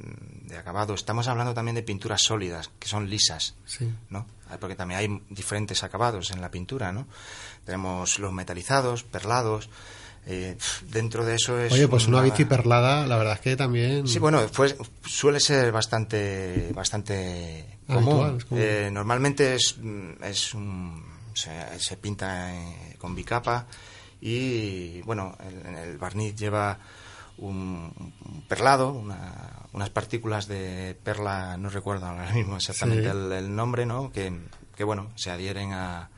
acabado. Estamos hablando también de pinturas sólidas, que son lisas, ¿no? Porque también hay diferentes acabados en la pintura, ¿no? Tenemos los metalizados, perlados, eh, dentro de eso es oye pues una, bici perlada la verdad es que también sí bueno pues suele ser bastante bastante común eh, normalmente es, es un, se, pinta eh, con bicapa y bueno, en el, barniz lleva un, perlado, unas partículas de perla, no recuerdo ahora mismo exactamente el, nombre, ¿no? Que, que, bueno, se adhieren a,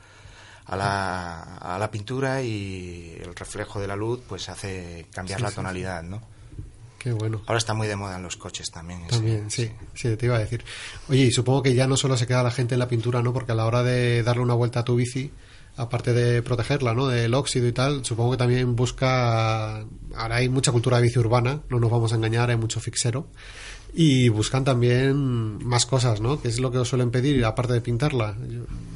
a, la, a la pintura y el reflejo de la luz pues hace cambiar la tonalidad, ¿no? Qué bueno. Ahora está muy de moda en los coches también. También, sí, sí, te iba a decir. Oye, y supongo que ya no solo se queda la gente en la pintura, ¿no? Porque a la hora de darle una vuelta a tu bici, aparte de protegerla ¿no? del óxido y tal, supongo que también busca. Ahora hay mucha cultura de bici urbana, no nos vamos a engañar, hay mucho fixero. Y buscan también más cosas, ¿no? Que es lo que os suelen pedir, aparte de pintarla.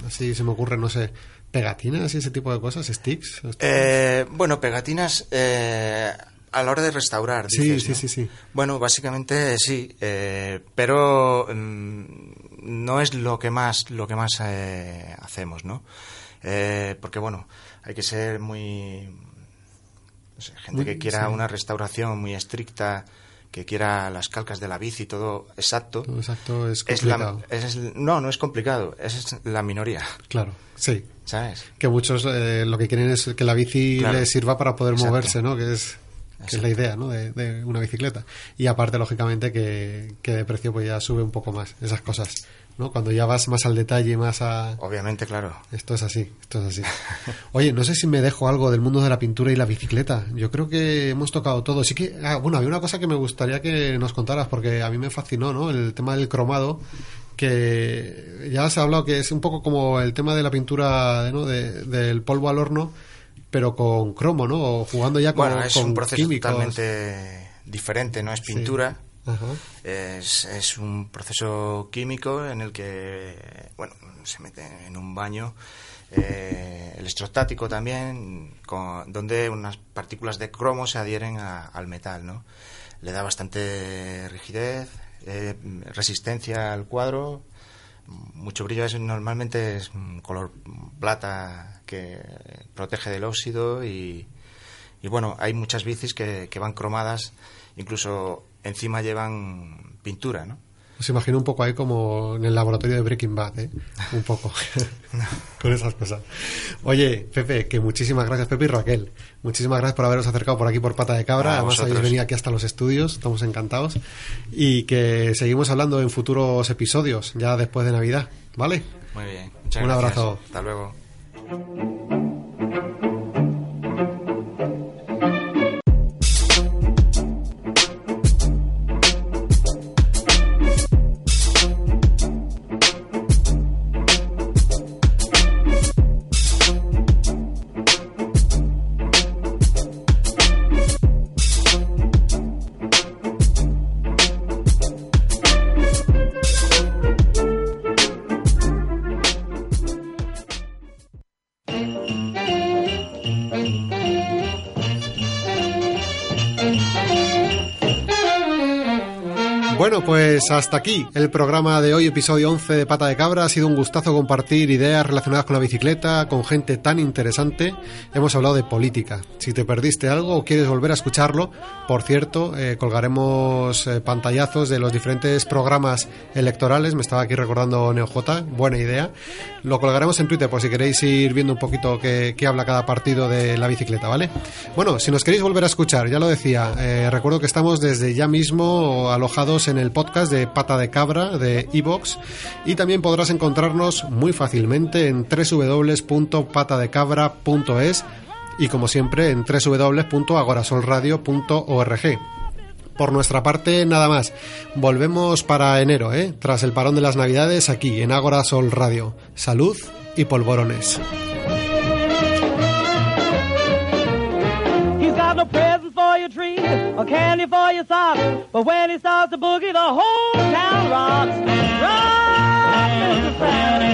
así se me ocurre, no sé, pegatinas y ese tipo de cosas, sticks. Eh, bueno, pegatinas. Eh, a la hora de restaurar, sí, sí, sí, sí. Bueno, básicamente sí, eh, pero mm, no es lo que más lo que más hacemos, ¿no? Eh, porque bueno, hay que ser muy... gente que quiera una restauración muy estricta, que quiera las calcas de la bici, todo exacto. Todo exacto es complicado. no, no es complicado, es la minoría. Claro, sí. ¿Sabes? Que muchos eh, lo que quieren es que la bici les sirva para poder moverse, ¿no? Que es, que es la idea, ¿no? De, de, una bicicleta. Y aparte, lógicamente, que, que de precio pues ya sube un poco más, esas cosas. ¿No? Cuando ya vas más al detalle, más a... Obviamente, claro. Esto es así, esto es así. Oye, no sé si me dejo algo del mundo de la pintura y la bicicleta. Yo creo que hemos tocado todo. Sí que, ah, bueno, había una cosa que me gustaría que nos contaras, porque a mí me fascinó, ¿no? El tema del cromado, que ya se ha hablado que es un poco como el tema de la pintura ¿no? del polvo al horno, pero con cromo, ¿no? O jugando ya con Bueno, es con un proceso químicos. totalmente diferente, no es Sí. Es, es un proceso químico en el que, bueno, se mete en un baño eh, electrostático también, donde unas partículas de cromo se adhieren a- al metal, ¿no? Le da bastante rigidez, eh, resistencia al cuadro, mucho brillo. Es, normalmente es un color plata que protege del óxido y, y bueno, hay muchas bicis que, que van cromadas, incluso encima llevan pintura, ¿no? Os imagino un poco ahí como en el laboratorio de Breaking Bad, ¿eh? Un poco. Con esas cosas. Oye, Pepe, que muchísimas gracias, Pepe y Raquel. Muchísimas gracias por haberos acercado por aquí por Pata de Cabra. Además, habéis venido aquí hasta los estudios. Estamos encantados. Y que seguimos hablando en futuros episodios, ya después de Navidad. ¿Vale? Muy bien, muchas Un gracias. abrazo. Hasta luego. Pues hasta aquí el programa de hoy, episodio 11 de Pata de Cabra. Ha sido un gustazo compartir ideas relacionadas con la bicicleta, con gente tan interesante. Hemos hablado de política. Si te perdiste algo o quieres volver a escucharlo, por cierto, eh, colgaremos eh, pantallazos de los diferentes programas electorales. Me estaba aquí recordando NeoJ, buena idea. Lo colgaremos en Twitter por si queréis ir viendo un poquito qué, habla cada partido de la bicicleta, ¿vale? Bueno, si nos queréis volver a escuchar, ya lo decía, eh, recuerdo que estamos desde ya mismo alojados en el podcast de Pata de Cabra de Evox y también podrás encontrarnos muy fácilmente en www.patadecabra.es y como siempre en www.agorasolradio.org. Por nuestra parte, nada más. Volvemos para enero, ¿eh? tras el parón de las Navidades, aquí en Agora Sol Radio. Salud y polvorones. Your tree or candy for your socks. But when he starts to boogie, the whole town rocks. Rock, Mr. Mama,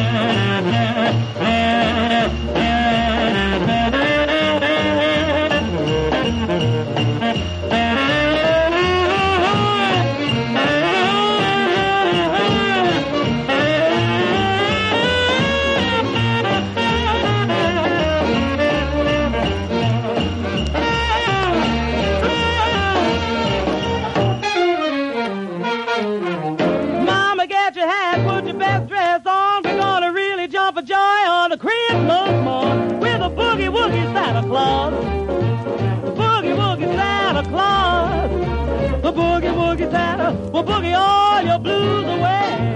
Christmas morn with a boogie woogie Santa Claus. The boogie woogie Santa Claus. The boogie woogie Santa will boogie all your blues away.